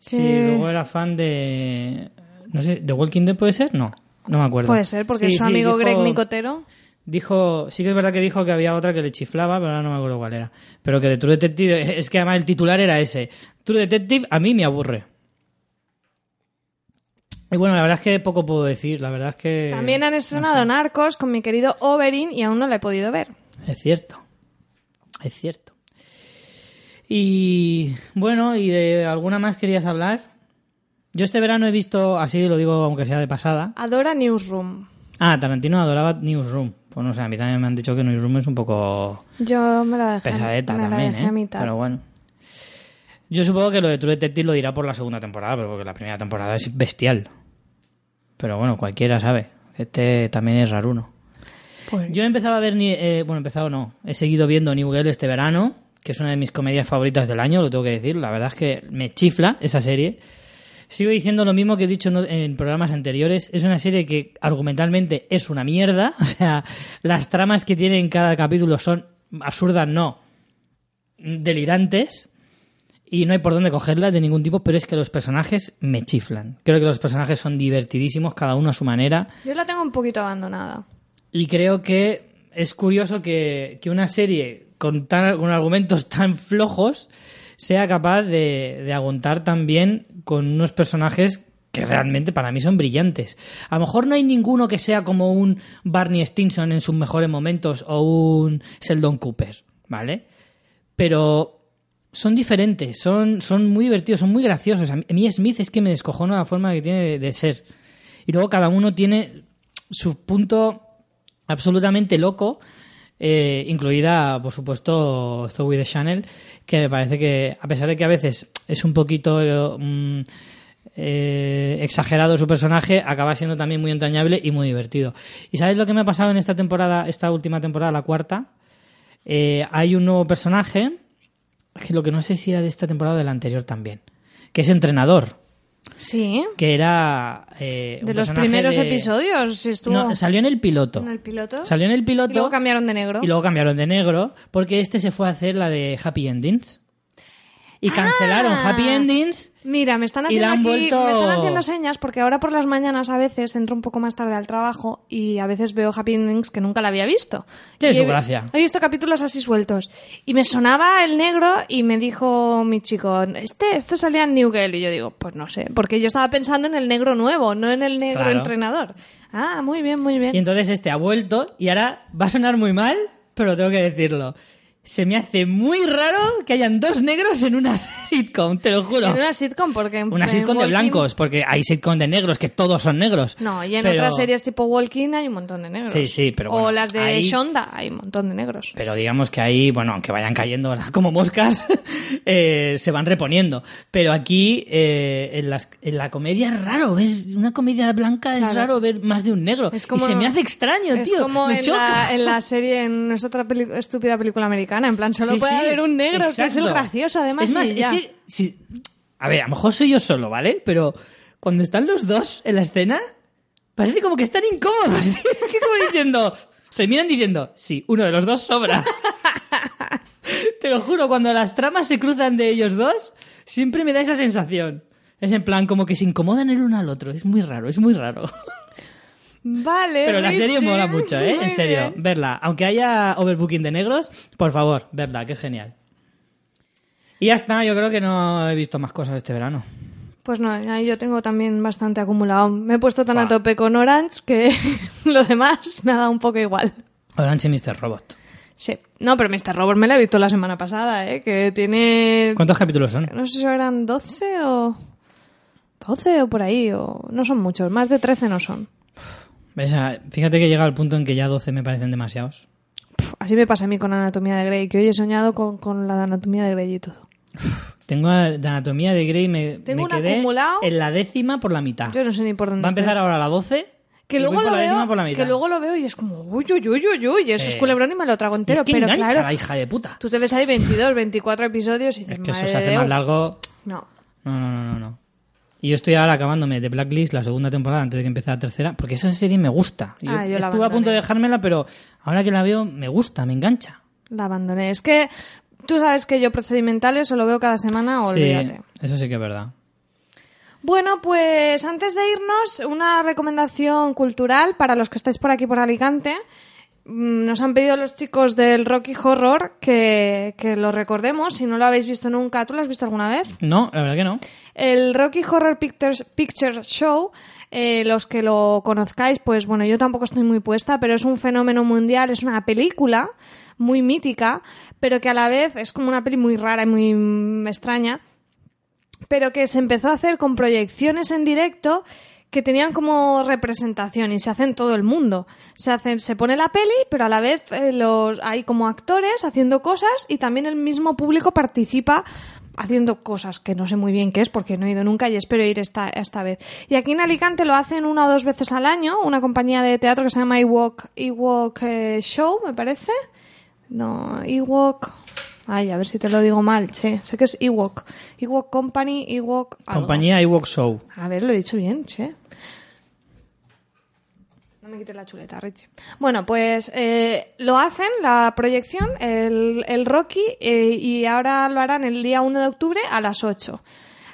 Sí, Que- luego era fan de... No sé, ¿The Walking Dead puede ser? No, no me acuerdo. Puede ser, porque Sí, es su sí, amigo dijo- Greg Nicotero. Dijo, sí que es verdad que dijo que había otra que le chiflaba, pero ahora no me acuerdo cuál era. Pero que de True Detective, (laughs) es que además el titular era ese. True Detective a mí me aburre. Y bueno, la verdad es que poco puedo decir, la verdad es que... También han estrenado Narcos con mi querido Oberyn y aún no la he podido ver. Es cierto, es cierto. Y bueno, ¿y de alguna más querías hablar? Yo este verano he visto, así lo digo aunque sea de pasada. Adora Newsroom. Ah, Tarantino adoraba Newsroom. Pues no sé, a mí también me han dicho que Newsroom es un poco... Yo me la dejé, pesadeta me la también, dejé ¿eh? a mitad. Pero bueno. Yo supongo que lo de True Detective lo dirá por la segunda temporada, pero porque la primera temporada es bestial. Pero bueno, cualquiera sabe. Este también es raruno. Pues- Yo he empezado a ver, eh, bueno, he empezado no, he seguido viendo New Girl este verano, que es una de mis comedias favoritas del año, lo tengo que decir. La verdad es que me chifla esa serie. Sigo diciendo lo mismo que he dicho en programas anteriores. Es una serie que argumentalmente es una mierda. (laughs) O sea, las tramas que tiene en cada capítulo son absurdas, no, delirantes. Y no hay por dónde cogerlas de ningún tipo, pero es que los personajes me chiflan. Creo que los personajes son divertidísimos, cada uno a su manera. Yo la tengo un poquito abandonada. Y creo que es curioso que, que una serie con, tan, con argumentos tan flojos sea capaz de, de aguantar tan bien con unos personajes que realmente para mí son brillantes. A lo mejor no hay ninguno que sea como un Barney Stinson en sus mejores momentos o un Sheldon Cooper, ¿vale? Pero son diferentes, son, son muy divertidos, son muy graciosos. A mí, Smith es que me descojona la forma que tiene de, de ser. Y luego cada uno tiene su punto absolutamente loco, eh, incluida, por supuesto, Zoe de Chanel, que me parece que, a pesar de que a veces es un poquito eh, mm, eh, exagerado su personaje, acaba siendo también muy entrañable y muy divertido. ¿Y sabes lo que me ha pasado en esta temporada, esta última temporada, la cuarta? Eh, hay un nuevo personaje, que lo que no sé si era de esta temporada o de la anterior también, que es entrenador, Sí. que era... eh, un De los primeros de- episodios estuvo No, salió en el piloto. en el piloto. Salió en el piloto Y luego cambiaron de negro. y luego cambiaron de negro porque este se fue a hacer la de Happy Endings. Y cancelaron Ah. Happy Endings. Mira, me están haciendo aquí, vuelto- me están haciendo señas porque ahora por las mañanas a veces entro un poco más tarde al trabajo y a veces veo Happy Endings que nunca la había visto. Tiene Y su he- gracia. He visto capítulos así sueltos y me sonaba el negro y me dijo mi chico, este, esto salía en New Girl y yo digo, pues no sé, porque yo estaba pensando en el negro nuevo, no en el negro Claro. entrenador. Ah, muy bien, muy bien. Y entonces este ha vuelto y ahora va a sonar muy mal, pero tengo que decirlo. Se me hace muy raro que hayan dos negros en una (laughs) sitcom, te lo juro. En una sitcom, porque... en- Una sitcom de Walking- blancos, porque hay sitcom de negros que todos son negros. No, y en Pero- otras series tipo Walking hay un montón de negros. Sí, sí, pero O las de ahí- Shonda hay un montón de negros. Pero digamos que ahí, bueno, aunque vayan cayendo (laughs) como moscas, (laughs) eh, se van reponiendo. Pero aquí, eh, en, las- en la comedia es raro, ¿ves? Una comedia blanca es raro ver más de un negro. Es como, y se me hace extraño, es tío. como me en, choca. la, en la serie, en nuestra otra peli- estúpida película americana. En plan, solo Sí, puede sí, haber un negro que es el exacto. gracioso, además. Es más, es que. si- a ver, a lo mejor soy yo solo, ¿vale? Pero cuando están los dos en la escena, parece como que están incómodos. (laughs) es que como diciendo. Se miran diciendo, sí, uno de los dos sobra. (laughs) Te lo juro, cuando las tramas se cruzan de ellos dos, siempre me da esa sensación. Es en plan, como que se incomodan el uno al otro. Es muy raro, es muy raro. (laughs) Vale. Pero la serie Richie, mola mucho, ¿eh? muy En serio, bien. verla. Aunque haya overbooking de negros, por favor, verla, que es genial. Y ya está, yo creo que no he visto más cosas este verano. Pues no, yo tengo también bastante acumulado. Me he puesto tan a tope con Orange que (laughs) lo demás me ha dado un poco igual. Orange y Mr. Robot. Sí. No, pero Mr. Robot me la he visto la semana pasada, ¿eh? Que tiene... ¿Cuántos capítulos son? No sé si eran 12 o... 12 o por ahí, o... No son muchos, más de 13 no son. ¿Ves? Ah, Fíjate que llega al punto en que ya 12 me parecen demasiados. Pf, así me pasa a mí con Anatomía de Grey, que hoy he soñado con, con la de Anatomía de Grey y todo. (laughs) Tengo de Anatomía de Grey, me, Tengo me quedé acumulado. en la décima por la mitad. Yo no sé ni por dónde Va a estoy. empezar ahora la 12 Que luego, lo veo, que luego lo veo y es como, uy, uy, uy, uy, uy, eso Sí. es culebrón y me lo trago entero. es que pero engancha claro, la hija de puta. tú te ves ahí 22, 24 episodios y dices, Es que eso "Madre se hace de más Dios". largo. No. No, no, no, no, no. Y yo estoy ahora acabándome de Blacklist la segunda temporada antes de que empiece la tercera, porque esa serie me gusta. Yo, Ah, yo estuve a punto de dejármela, pero ahora que la veo me gusta, me engancha. La abandoné. Es que tú sabes que yo procedimentales solo veo cada semana, olvídate. Sí, eso sí que es verdad. Bueno, pues antes de irnos, una recomendación cultural para los que estáis por aquí por Alicante. Mm, Nos han pedido los chicos del Rocky Horror que, que lo recordemos. Si no lo habéis visto nunca, ¿tú lo has visto alguna vez? No, la verdad que no. El Rocky Horror Pictures, Picture Show, eh, los que lo conozcáis, pues bueno, yo tampoco estoy muy puesta, pero es un fenómeno mundial, es una película muy mítica, pero que a la vez es como una peli muy rara y muy mm, extraña, pero que se empezó a hacer con proyecciones en directo que tenían como representación y se hace en todo el mundo. Se hacen, se pone la peli, pero a la vez eh, los hay como actores haciendo cosas y también el mismo público participa haciendo cosas que no sé muy bien qué es porque no he ido nunca y espero ir esta, esta vez. Y aquí en Alicante lo hacen una o dos veces al año, una compañía de teatro que se llama Ewok, Ewok eh, Show, me parece. No, Ewok. Ay, a ver si te lo digo mal, che. Sé que es Ewok. Ewok Company, Ewok. algo. Compañía iWalk Show. A ver, lo he dicho bien, che. La chuleta. Bueno, pues eh, lo hacen, la proyección, el, el Rocky, eh, y ahora lo harán el día 1 de octubre a las 8.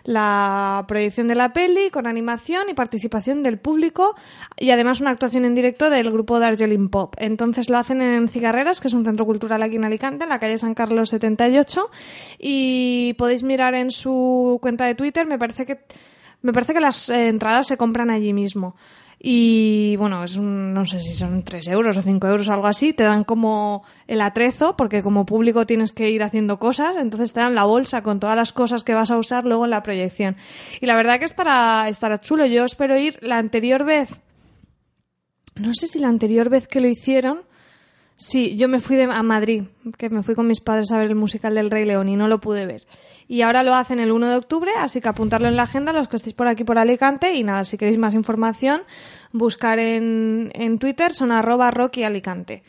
La proyección de la peli con animación y participación del público y además una actuación en directo del grupo de Argelin Pop. Entonces lo hacen en Cigarreras, que es un centro cultural aquí en Alicante, en la calle San Carlos 78. Y podéis mirar en su cuenta de Twitter, me parece que me parece que las eh, entradas se compran allí mismo. Y bueno, es un, no sé si son 3 euros o 5 euros algo así. Te dan como el atrezo, porque como público tienes que ir haciendo cosas. Entonces te dan la bolsa con todas las cosas que vas a usar luego en la proyección. Y la verdad que estará, estará chulo. Yo espero ir la anterior vez. No sé si la anterior vez que lo hicieron. Sí, yo me fui de, a Madrid, que me fui con mis padres a ver el musical del Rey León y no lo pude ver. Y ahora lo hacen el 1 de octubre, así que apuntarlo en la agenda los que estéis por aquí por Alicante. Y nada, si queréis más información, buscar en, en Twitter, son arroba Rocky Alicante.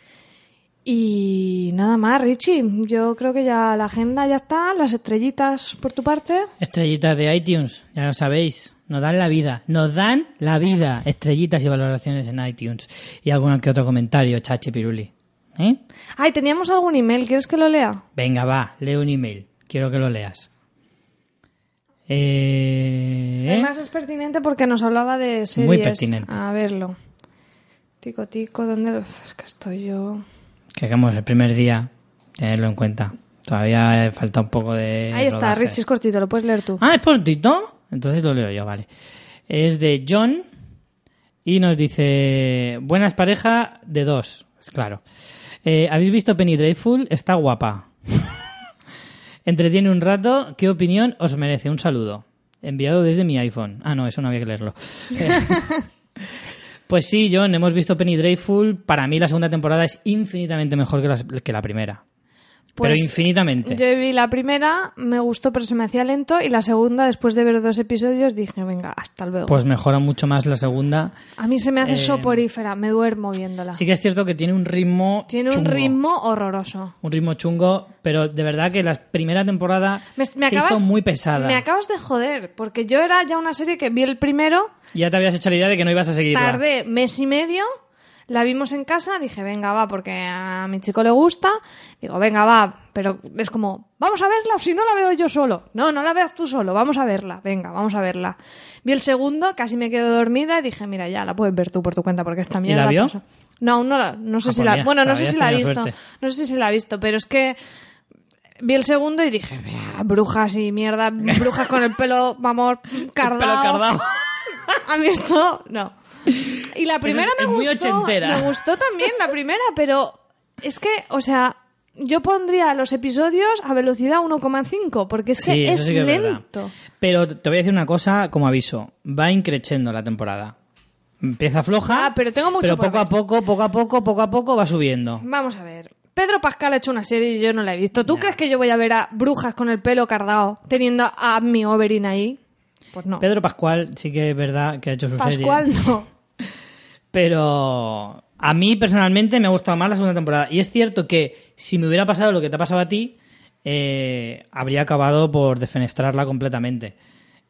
Y nada más, Richie. Yo creo que ya la agenda ya está, las estrellitas por tu parte. Estrellitas de iTunes, ya lo sabéis. Nos dan la vida, nos dan la vida. Estrellitas y valoraciones en iTunes. Y algún que otro comentario, chachi piruli. ¿Eh? Ay, teníamos algún email, ¿quieres que lo lea? Venga, va, lee un email. Quiero que lo leas. Eh, Además es pertinente porque nos hablaba de series. Muy pertinente. A verlo. Tico, tico, ¿dónde lo... Es que estoy yo... que hagamos el primer día, tenerlo en cuenta. Todavía falta un poco de. Ahí está, rodaje. Richie, es cortito, lo puedes leer tú. Ah, es cortito. Entonces lo leo yo, vale. Es de John y nos dice: Buenas pareja de dos. Es claro. Eh, ¿Habéis visto Penny Dreadful? Está guapa. (laughs) Entretiene un rato. ¿Qué opinión os merece? Un saludo. Enviado desde mi iPhone. Ah, no, eso no había que leerlo. (laughs) pues sí, John, hemos visto Penny Dreadful. Para mí la segunda temporada es infinitamente mejor que la, que la primera. Pero Pues, infinitamente. Yo vi la primera, me gustó, pero se me hacía lento. Y la segunda, después de ver dos episodios, dije, venga, hasta luego. Pues mejora mucho más la segunda. a mí se me hace eh, soporífera, me duermo viéndola. Sí que es cierto que tiene un ritmo Tiene un chungo. ritmo horroroso. Un ritmo chungo, pero de verdad que la primera temporada Me, me se acabas, hizo muy pesada. Me acabas de joder, porque yo era ya una serie que vi el primero, Ya te habías hecho la idea de que no ibas a seguirla. tardé mes y medio, la vimos en casa, dije, venga, va, porque a mi chico le gusta. Digo, venga, va, pero es como, vamos a verla o si no la veo yo solo. No, no la veas tú solo, vamos a verla, venga, vamos a verla. Vi el segundo, casi me quedo dormida y dije, mira, ya, la puedes ver tú por tu cuenta porque esta mierda la vio? pasa". No, no, la- no sé Ah, si pues la, mira, bueno, no sé si la tenido visto, suerte. no sé si la he visto, pero es que vi el segundo y dije, "Vea, brujas y mierda, brujas con el pelo, vamos, (laughs) cardado. Pelo cardado. (laughs) A mí esto, no. Y la primera es- me es muy gustó. ochentera. Me gustó también la primera, pero es que, o sea, yo pondría los episodios a velocidad 1,5, porque es Sí, eso es sí que es lento. Pero te voy a decir una cosa como aviso. Va increciendo la temporada. Empieza floja, Ah, pero tengo mucho pero por poco a poco, poco a poco, poco a poco va subiendo. Vamos a ver. Pedro Pascal ha hecho una serie y yo no la he visto. ¿Tú crees que yo voy a ver a brujas con el pelo cardado teniendo a mi Oberyn ahí? Pues no. Pedro Pascual sí que es verdad que ha hecho su Pascual serie. no. Pero a mí personalmente me ha gustado más la segunda temporada. Y es cierto que si me hubiera pasado lo que te ha pasado a ti, eh, habría acabado por defenestrarla completamente.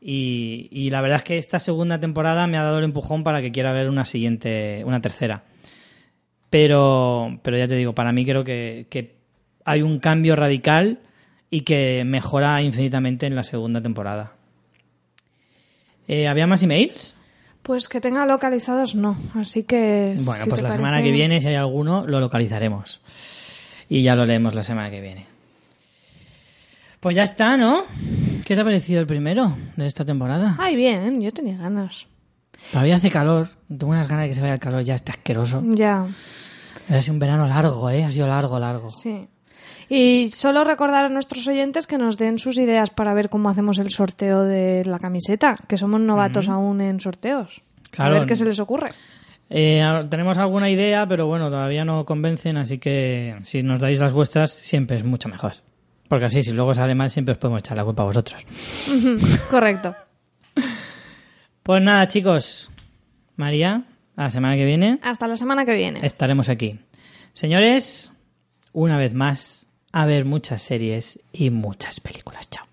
Y, la verdad es que esta segunda temporada me ha dado el empujón para que quiera ver una siguiente, una tercera. Pero, pero ya te digo, para mí creo que, que hay un cambio radical y que mejora infinitamente en la segunda temporada. Eh, ¿Había más emails? Pues que tenga localizados no. Así que. Bueno, si pues la semana que viene, si hay alguno, lo localizaremos. Y ya lo leemos la semana que viene. Pues ya está, ¿no? ¿Qué te ha parecido el primero de esta temporada? Ay, bien, yo tenía ganas. Todavía hace calor. Tengo unas ganas de que se vaya el calor, ya está asqueroso. Ya, Ha sido un verano largo, ¿eh? Ha sido largo, largo. sí. Y solo recordar a nuestros oyentes que nos den sus ideas para ver cómo hacemos el sorteo de la camiseta, que somos novatos aún en sorteos. Claro. A ver qué se les ocurre. Eh, tenemos alguna idea, pero bueno, todavía no convencen, así que si nos dais las vuestras, siempre es mucho mejor. Porque así, si luego sale mal, siempre os podemos echar la culpa a vosotros. Correcto. (laughs) Pues nada, chicos. María, a la semana que viene Hasta la semana que viene. estaremos aquí. Señores, una vez más, a ver muchas series y muchas películas. Chao.